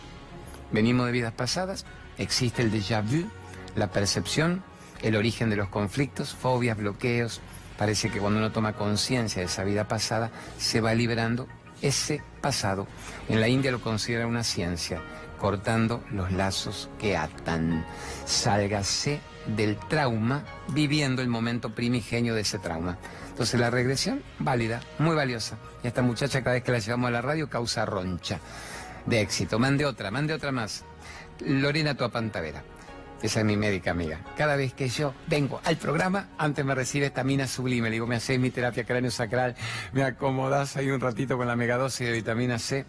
Venimos de vidas pasadas, existe el déjà vu, la percepción, el origen de los conflictos, fobias, bloqueos. Parece que cuando uno toma conciencia de esa vida pasada, se va liberando ese pasado. En la India lo considera una ciencia cortando los lazos que atan. Sálgase del trauma viviendo el momento primigenio de ese trauma. Entonces la regresión, válida, muy valiosa. Y esta muchacha cada vez que la llevamos a la radio causa roncha de éxito. Mande otra, mande otra más. Lorena Tuapantavera. Esa es mi médica amiga. Cada vez que yo vengo al programa, antes me recibe esta mina sublime. Le digo, me hacéis mi terapia cráneo sacral, me acomodás ahí un ratito con la megadosis de vitamina C.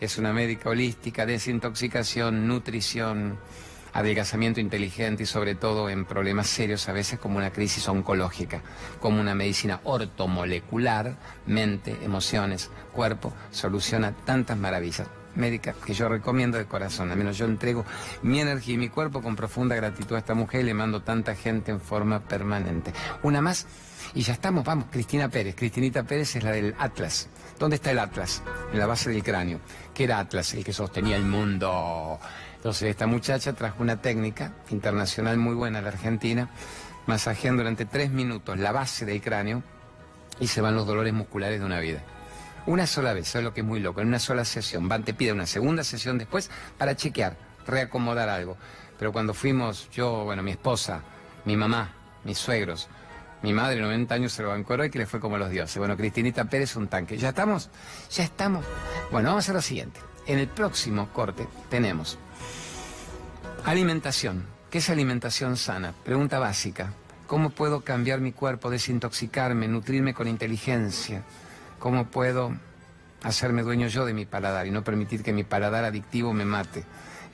Es una médica holística, desintoxicación, nutrición, adelgazamiento inteligente y sobre todo en problemas serios a veces como una crisis oncológica, como una medicina ortomolecular, mente, emociones, cuerpo, soluciona tantas maravillas médica que yo recomiendo de corazón. Al menos yo entrego mi energía y mi cuerpo con profunda gratitud a esta mujer y le mando tanta gente en forma permanente. Una más y ya estamos, vamos, Cristina Pérez. Cristinita Pérez es la del Atlas. ¿Dónde está el Atlas? En la base del cráneo. ¿Qué era Atlas? El que sostenía el mundo. Entonces esta muchacha trajo una técnica internacional muy buena a la Argentina, masajeando durante tres minutos la base del cráneo y se van los dolores musculares de una vida. Una sola vez, eso es lo que es muy loco, en una sola sesión. Van, te pide una segunda sesión después para chequear, reacomodar algo. Pero cuando fuimos, yo, bueno, mi esposa, mi mamá, mis suegros, mi madre, 90 años, se lo bancó y que le fue como los dioses. Bueno, Cristinita Pérez, un tanque. ¿Ya estamos? Ya estamos. Bueno, vamos a hacer lo siguiente. En el próximo corte tenemos alimentación. ¿Qué es alimentación sana? Pregunta básica. ¿Cómo puedo cambiar mi cuerpo, desintoxicarme, nutrirme con inteligencia? ¿Cómo puedo hacerme dueño yo de mi paladar y no permitir que mi paladar adictivo me mate?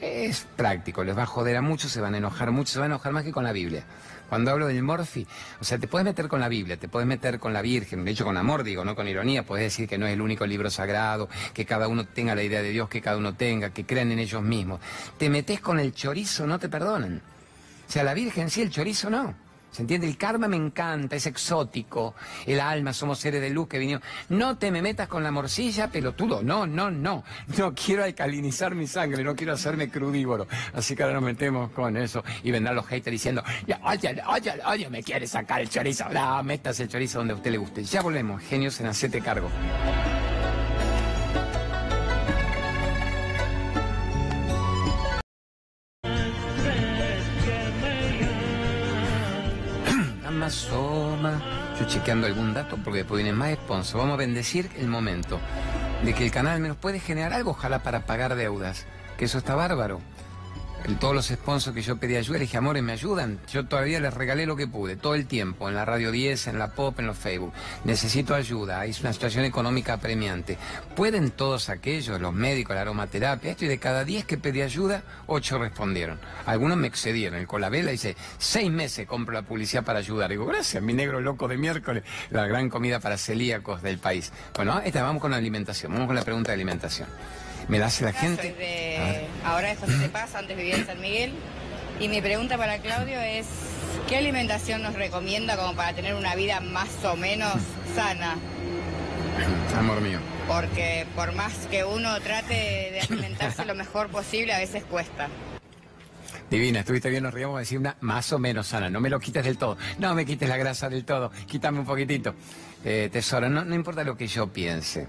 Es práctico, les va a joder a muchos, se van a enojar mucho, se van a enojar más que con la Biblia. Cuando hablo del morfi, o sea, te puedes meter con la Biblia, te puedes meter con la Virgen, de hecho con amor digo, no con ironía, puedes decir que no es el único libro sagrado, que cada uno tenga la idea de Dios que cada uno tenga, que crean en ellos mismos. Te metes con el chorizo, no te perdonan. O sea, la Virgen sí, el chorizo no. ¿Se entiende? El karma me encanta, es exótico. El alma, somos seres de luz que vinieron. No te me metas con la morcilla, pelotudo. No, no, no. No quiero alcalinizar mi sangre, no quiero hacerme crudívoro. Así que ahora nos metemos con eso. Y vendrán los haters diciendo, oye, oye, oye, me quiere sacar el chorizo. No, metas el chorizo donde a usted le guste. Ya volvemos. Genios en Hacete Cargo. Chequeando algún dato porque después viene más sponsor. Vamos a bendecir el momento de que el canal nos puede generar algo, ojalá para pagar deudas. Que eso está bárbaro todos los sponsors que yo pedí ayuda, le dije, amores, ¿me ayudan? Yo todavía les regalé lo que pude, todo el tiempo, en la Radio 10, en la Pop, en los Facebook. Necesito ayuda, es una situación económica apremiante. ¿Pueden todos aquellos, los médicos, la aromaterapia, esto y de cada 10 que pedí ayuda, 8 respondieron. Algunos me excedieron. El Colabela dice, seis meses compro la publicidad para ayudar. Digo, gracias, mi negro loco de miércoles, la gran comida para celíacos del país. Bueno, esta, vamos con la alimentación, vamos con la pregunta de alimentación me la hace la gente. ahora es José de Paz, antes vivía en San Miguel. Y mi pregunta para Claudio es, ¿qué alimentación nos recomienda como para tener una vida más o menos sana? Amor mío. Porque por más que uno trate de alimentarse lo mejor posible, a veces cuesta. Divina, estuviste bien, nos ríamos decir una más o menos sana. No me lo quites del todo. No me quites la grasa del todo. Quítame un poquitito. Eh, tesoro, no, importa lo que yo piense.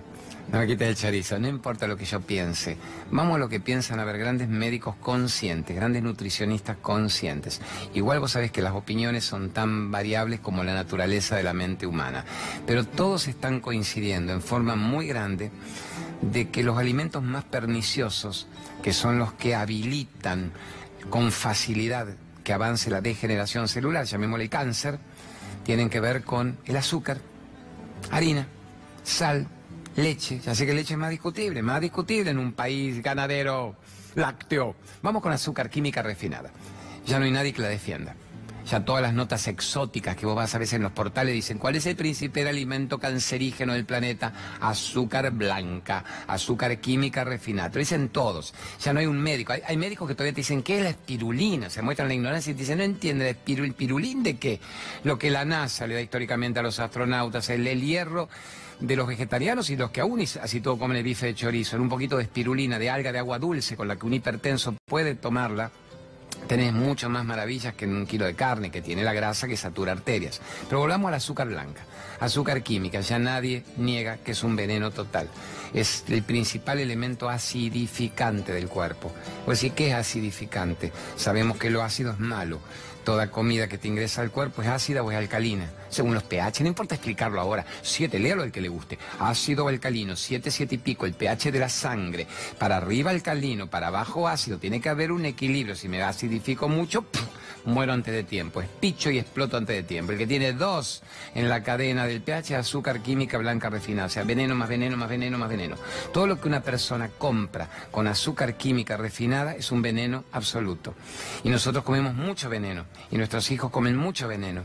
No me quites el chorizo, no importa lo que yo piense. Vamos a lo que piensan a ver grandes médicos conscientes, grandes nutricionistas conscientes. Igual vos sabés que las opiniones son tan variables como la naturaleza de la mente humana. Pero todos están coincidiendo en forma muy grande de que los alimentos más perniciosos, que son los que habilitan con facilidad que avance la degeneración celular, llamémosle cáncer, tienen que ver con el azúcar, harina, sal, Leche, ya sé que leche es más discutible, más discutible en un país ganadero lácteo. Vamos con azúcar química refinada. Ya no hay nadie que la defienda. Ya todas las notas exóticas que vos vas a ver en los portales dicen, ¿cuál es el principal alimento cancerígeno del planeta? Azúcar blanca, azúcar química refinada. Lo dicen todos. Ya no hay un médico. Hay, médicos que todavía te dicen, ¿qué es la espirulina? Se muestran la ignorancia y te dicen, no entiende, ¿el pirulín de qué? Lo que la NASA le da históricamente a los astronautas, el, el hierro de los vegetarianos y los que aún así todo comen el bife de chorizo, en un poquito de espirulina, de alga, de agua dulce, con la que un hipertenso puede tomarla, tenés mucho más maravillas que en un kilo de carne que tiene la grasa que satura arterias. Pero volvamos al azúcar blanca. Azúcar química, ya nadie niega que es un veneno total. Es el principal elemento acidificante del cuerpo. Pues sí, ¿qué es acidificante? Sabemos que lo ácido es malo. Toda comida que te ingresa al cuerpo es ácida o es alcalina, según los pH. No importa explicarlo ahora. Siete, léalo al que le guste. Ácido alcalino, siete, siete y pico, el pH de la sangre. Para arriba alcalino, para abajo ácido. Tiene que haber un equilibrio. Si me acidifico mucho, muero antes de tiempo. Es picho y exploto antes de tiempo. El que tiene dos en la cadena del pH, azúcar química blanca refinada. O sea, veneno más veneno más veneno más veneno. Todo lo que una persona compra con azúcar química refinada es un veneno absoluto. Y nosotros comemos mucho veneno y nuestros hijos comen mucho veneno.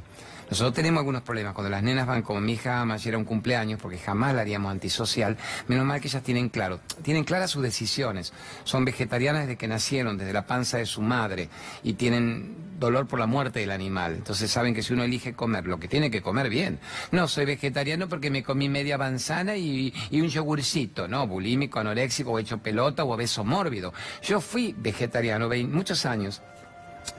Nosotros tenemos algunos problemas. Cuando las nenas van, como mi hija ama, era un cumpleaños, porque jamás la haríamos antisocial, menos mal que ellas tienen claro, tienen claras sus decisiones. Son vegetarianas desde que nacieron, desde la panza de su madre, y tienen dolor por la muerte del animal. Entonces saben que si uno elige comer lo que tiene que comer bien. No, soy vegetariano porque me comí media manzana y, un yogurcito, ¿no? Bulímico, anoréxico, o hecho pelota o obeso mórbido. Yo fui vegetariano muchos años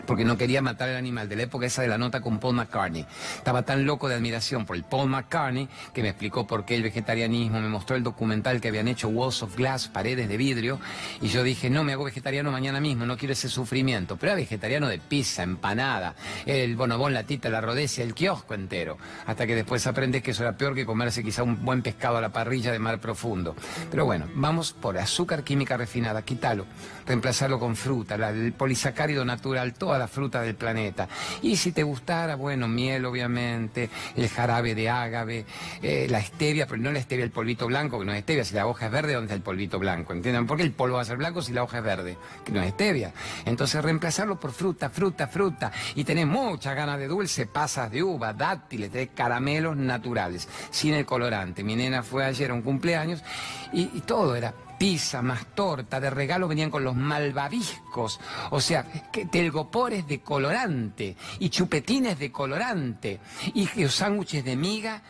porque no quería matar al animal, de la época esa de la nota con Paul McCartney. Estaba tan loco de admiración por el Paul McCartney que me explicó por qué el vegetarianismo, me mostró el documental que habían hecho Walls of Glass, paredes de vidrio, y yo dije, no, me hago vegetariano mañana mismo, no quiero ese sufrimiento. Pero era vegetariano de pizza, empanada, el bonobón, la tita, la rodecia, el kiosco entero, hasta que después aprendes que eso era peor que comerse quizá un buen pescado a la parrilla de mar profundo. Pero bueno, vamos por azúcar química refinada, quítalo, reemplazarlo con fruta, el polisacárido natural, toda la fruta del planeta. Y si te gustara, bueno, miel obviamente, el jarabe de ágave, eh, la stevia, pero no la stevia, el polvito blanco, que no es stevia, si la hoja es verde, ¿dónde está el polvito blanco? ¿Entienden? ¿Por qué el polvo va a ser blanco si la hoja es verde? Que no es stevia. Entonces reemplazarlo por fruta, fruta, fruta. Y tenés muchas ganas de dulce, pasas de uva, dátiles, de caramelos naturales, sin el colorante. Mi nena fue ayer a un cumpleaños y todo era pizza, más torta, de regalo venían con los malvaviscos, o sea, que telgopores de colorante y chupetines de colorante y sándwiches de miga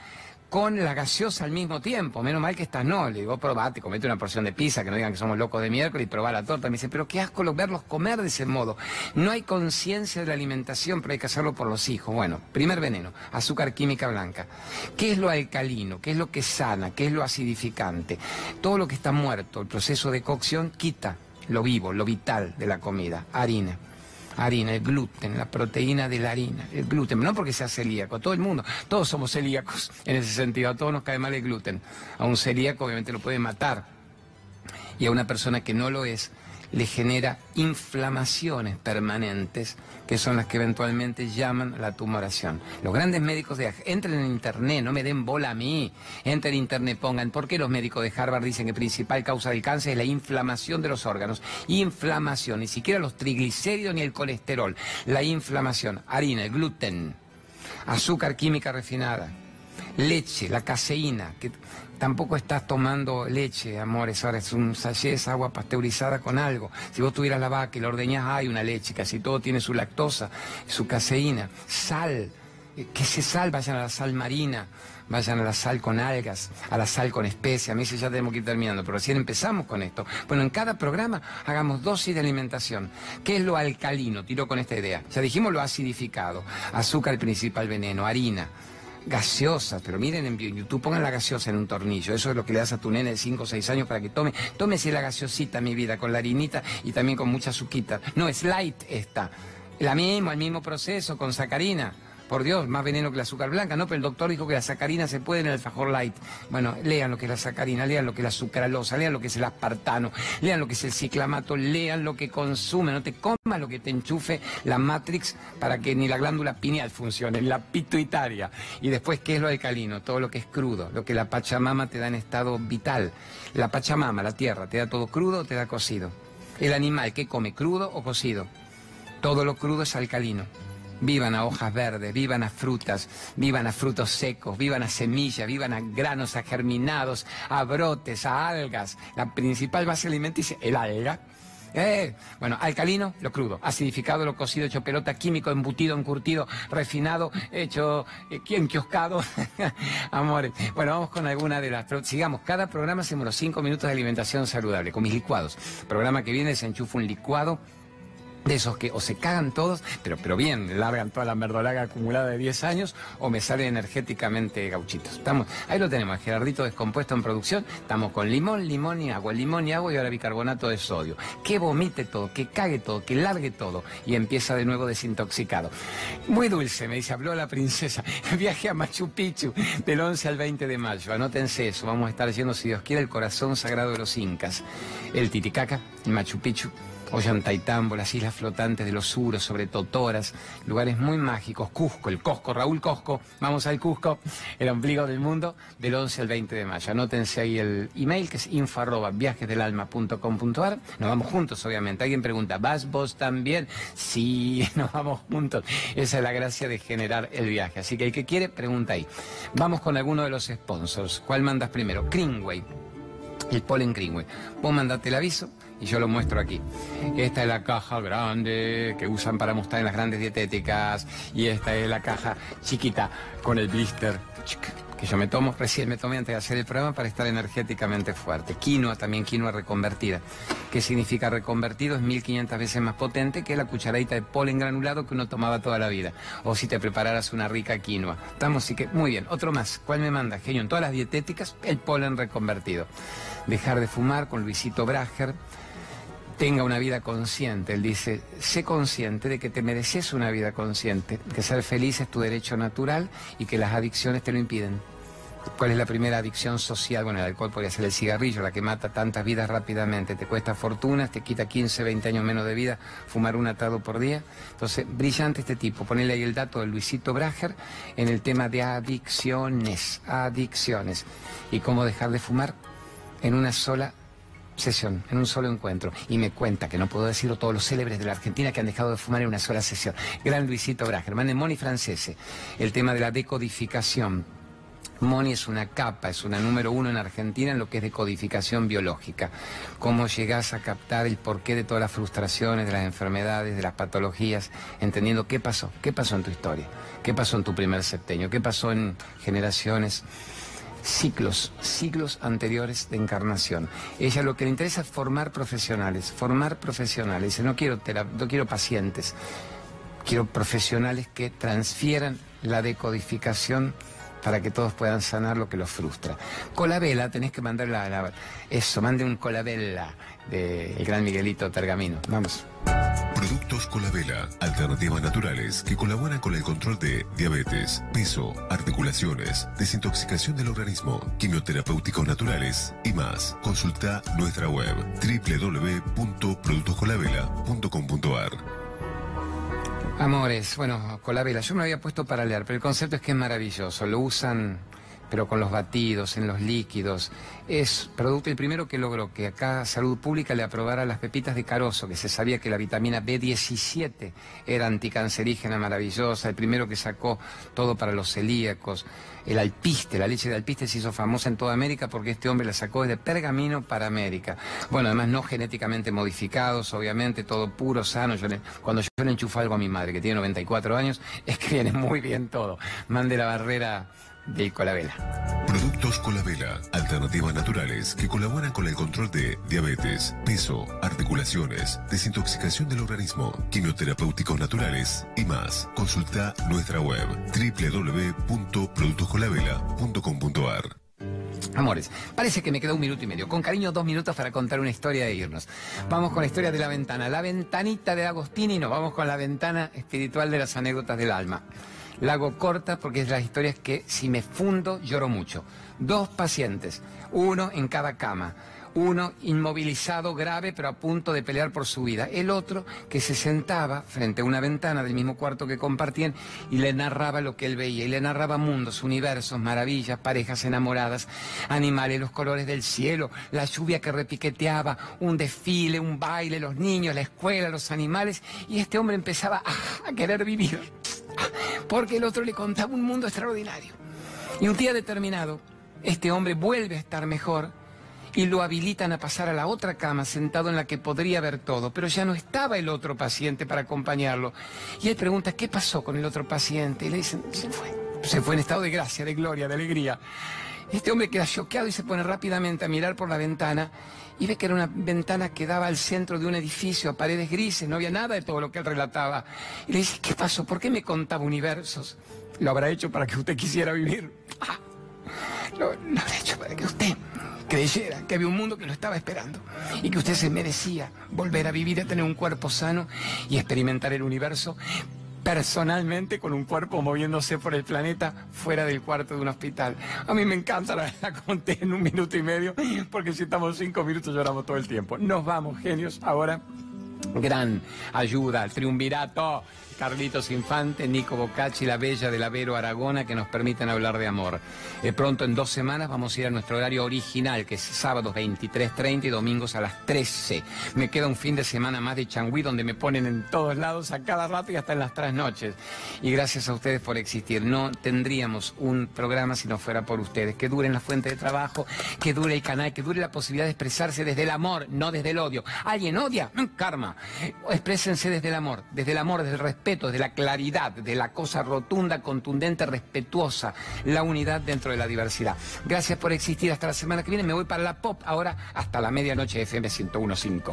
con la gaseosa al mismo tiempo. Menos mal que estás no. Le digo, probate, comete una porción de pizza, que no digan que somos locos de miércoles y probá la torta. Me dice, pero qué asco verlos comer de ese modo. No hay conciencia de la alimentación, pero hay que hacerlo por los hijos. Bueno, primer veneno, azúcar química blanca. ¿Qué es lo alcalino? ¿Qué es lo que sana? ¿Qué es lo acidificante? Todo lo que está muerto, el proceso de cocción quita lo vivo, lo vital de la comida. Harina harina, el gluten, la proteína de la harina, el gluten, no porque sea celíaco, todo el mundo, todos somos celíacos (laughs) en ese sentido, a todos nos cae mal el gluten. A un celíaco obviamente lo puede matar. Y a una persona que no lo es le genera inflamaciones permanentes que son las que eventualmente llaman la tumoración. Los grandes médicos de entren en internet, no me den bola a mí, entren en internet, pongan, ¿por qué los médicos de Harvard dicen que principal causa del cáncer es la inflamación de los órganos? Inflamación, ni siquiera los triglicéridos ni el colesterol, la inflamación, harina, el gluten, azúcar química refinada, leche, la caseína, tampoco estás tomando leche, amores, ahora es un sachet, agua pasteurizada con algo. Si vos tuvieras la vaca y la ordeñas, hay una leche, casi todo tiene su lactosa, su caseína, sal, eh, que se sal, vayan a la sal marina, vayan a la sal con algas, a la sal con especias, a mí sí ya tenemos que ir terminando, pero recién empezamos con esto. Bueno, en cada programa hagamos dosis de alimentación. ¿Qué es lo alcalino? Tiro con esta idea. Ya dijimos lo acidificado, azúcar el principal veneno, harina gaseosas, pero miren en YouTube, pongan la gaseosa en un tornillo, eso es lo que le das a tu nene de 5 o 6 años para que tome, tómese la gaseosita, mi vida, con la harinita y también con mucha azuquita. No, es light esta, la misma, el mismo proceso, con sacarina por Dios, más veneno que la azúcar blanca, ¿no? Pero el doctor dijo que la sacarina se puede en el alfajor light. Bueno, lean lo que es la sacarina, lean lo que es la sucralosa, lean lo que es el aspartano, lean lo que es el ciclamato, lean lo que consume, no te comas lo que te enchufe la matrix para que ni la glándula pineal funcione, la pituitaria. Y después, ¿qué es lo alcalino? Todo lo que es crudo, lo que la Pachamama te da en estado vital. La Pachamama, la tierra, te da todo crudo o te da cocido. El animal, ¿qué come? ¿Crudo o cocido? Todo lo crudo es alcalino. Vivan a hojas verdes, vivan a frutas, vivan a frutos secos, vivan a semillas, vivan a granos, a germinados, a brotes, a algas. La principal base alimenticia, el alga. Eh, bueno, alcalino, lo crudo, acidificado, lo cocido, hecho pelota, químico, embutido, encurtido, refinado, hecho eh, enquioscado. (laughs) Amores. Bueno, vamos con alguna de las. Sigamos, cada programa hacemos los cinco minutos de alimentación saludable con mis licuados. Programa que viene se enchufa un licuado de esos que o se cagan todos, pero, pero bien, largan toda la merdolaga acumulada de 10 años, o me salen energéticamente gauchitos. Estamos, ahí lo tenemos, Gerardito descompuesto en producción, estamos con limón, limón y agua, limón y agua y ahora bicarbonato de sodio. Que vomite todo, que cague todo, que largue todo y empieza de nuevo desintoxicado. Muy dulce, me dice, habló la princesa. (laughs) Viaje a Machu Picchu del 11 al 20 de mayo. Anótense eso, vamos a estar yendo, si Dios quiere, el corazón sagrado de los incas. El Titicaca, el Machu Picchu. Ollantaytambo, las islas flotantes de los suros, sobre Totoras, lugares muy mágicos, Cusco, el Cosco, Raúl Cosco, vamos al Cusco, el ombligo del mundo, del 11 al 20 de mayo. Anótense ahí el email que es info arroba viajesdelalma.com.ar. Nos vamos juntos, obviamente. Alguien pregunta, ¿vas vos también? Sí, (laughs) nos vamos juntos. Esa es la gracia de generar el viaje. Así que el que quiere, pregunta ahí. Vamos con alguno de los sponsors. ¿Cuál mandas primero? Greenway. El Polen Greenway. Vos mandate el aviso y yo lo muestro aquí. Esta es la caja grande que usan para mostrar en las grandes dietéticas y esta es la caja chiquita con el blister que yo me tomo, recién me tomé antes de hacer el programa para estar energéticamente fuerte. Quinoa, también quinoa reconvertida. ¿Qué significa reconvertido? Es 1500 veces más potente que la cucharadita de polen granulado que uno tomaba toda la vida. O si te prepararas una rica quinoa. Estamos, así que, muy bien. Otro más. ¿Cuál me manda? Genio, en todas las dietéticas, el polen reconvertido. Dejar de fumar con Luisito Brager tenga una vida consciente. Él dice, sé consciente de que te mereces una vida consciente, que ser feliz es tu derecho natural y que las adicciones te lo impiden. ¿Cuál es la primera adicción social? Bueno, el alcohol podría ser el cigarrillo, la que mata tantas vidas rápidamente. Te cuesta fortunas, te quita 15, 20 años menos de vida fumar un atado por día. Entonces, brillante este tipo. Ponele ahí el dato de Luisito Brager en el tema de adicciones. Adicciones. ¿Y cómo dejar de fumar? En una sola sesión, en un solo encuentro. Y me cuenta, que no puedo decirlo, todos los célebres de la Argentina que han dejado de fumar en una sola sesión. Gran Luisito Brager, de Moni Francese, el tema de la decodificación. Moni es una capa, es una número uno en Argentina en lo que es decodificación biológica. Cómo llegás a captar el porqué de todas las frustraciones, de las enfermedades, de las patologías, entendiendo qué pasó, qué pasó en tu historia, qué pasó en tu primer septenio, qué pasó en generaciones ciclos, siglos anteriores de encarnación. Ella lo que le interesa es formar profesionales, formar profesionales. No quiero, no quiero pacientes, quiero profesionales que transfieran la decodificación para que todos puedan sanar lo que los frustra. Colabela, tenés que mandar la, eso, mande un colabela del gran Miguelito Tergamino. Vamos. Productos Colabela, alternativas naturales que colaboran con el control de diabetes, peso, articulaciones, desintoxicación del organismo, quimioterapéuticos naturales y más. Consulta nuestra web www.productoscolabela.com.ar. Amores, bueno, Colabela, yo me había puesto para leer, pero el concepto es que es maravilloso. Lo usan pero con los batidos, en los líquidos. Es producto el primero que logró que acá Salud Pública le aprobara las pepitas de carozo, que se sabía que la vitamina B17 era anticancerígena maravillosa, el primero que sacó todo para los celíacos. El alpiste, la leche de alpiste se hizo famosa en toda América porque este hombre la sacó desde Pergamino para América. Bueno, además no genéticamente modificados, obviamente, todo puro, sano. cuando yo le enchufo algo a mi madre, que tiene 94 años, (laughs) es que viene muy bien todo. Mande la barrera de Colabela. Productos Colabela, alternativas naturales que colaboran con el control de diabetes, peso, articulaciones, desintoxicación del organismo, quimioterapéuticos naturales y más. Consulta nuestra web www.productoscolabela.com.ar. Amores, parece que me queda un minuto y medio. Con cariño, dos minutos para contar una historia e irnos. Vamos con la historia de la ventana, la ventanita de Agostini y nos vamos con la ventana espiritual de las anécdotas del alma. La hago corta porque es las historias que si me fundo lloro mucho. Dos pacientes, uno en cada cama. Uno inmovilizado grave pero a punto de pelear por su vida. El otro que se sentaba frente a una ventana del mismo cuarto que compartían y le narraba lo que él veía. Y le narraba mundos, universos, maravillas, parejas enamoradas, animales, los colores del cielo, la lluvia que repiqueteaba, un desfile, un baile, los niños, la escuela, los animales. Y este hombre empezaba a querer vivir porque el otro le contaba un mundo extraordinario. Y un día determinado, este hombre vuelve a estar mejor y lo habilitan a pasar a la otra cama sentado en la que podría ver todo, pero ya no estaba el otro paciente para acompañarlo. Y él pregunta, ¿qué pasó con el otro paciente? Y le dicen, se fue. Se fue en estado de gracia, de gloria, de alegría. Este hombre queda choqueado y se pone rápidamente a mirar por la ventana y ve que era una ventana que daba al centro de un edificio a paredes grises, no había nada de todo lo que él relataba. Y le dice, ¿qué pasó? ¿Por qué me contaba universos? Lo habrá hecho para que usted quisiera vivir. Ah, lo, lo habrá hecho para que usted creyera que había un mundo que lo estaba esperando y que usted se merecía volver a vivir, a tener un cuerpo sano y experimentar el universo personalmente con un cuerpo moviéndose por el planeta fuera del cuarto de un hospital. A mí me encanta, la, la (laughs) conté en un minuto y medio, porque si estamos cinco minutos lloramos todo el tiempo. Nos vamos, genios, ahora. Gran ayuda al triunvirato Carlitos Infante, Nico Boccacci, la Bella de la Vero Aragona, que nos permiten hablar de amor. Eh, pronto, en dos semanas, vamos a ir a nuestro horario original, que es sábados 23.30 y domingos a las 13. Me queda un fin de semana más de Changüí, donde me ponen en todos lados a cada rato y hasta en las trasnoches. Y gracias a ustedes por existir. No tendríamos un programa si no fuera por ustedes. Que dure en la fuente de trabajo, que dure el canal, que dure la posibilidad de expresarse desde el amor, no desde el odio. ¿Alguien odia? Karma. Exprésense desde el amor, desde el amor, desde el respeto, de la claridad, de la cosa rotunda, contundente, respetuosa, la unidad dentro de la diversidad. Gracias por existir. Hasta la semana que viene me voy para la pop, ahora hasta la medianoche FM 1015.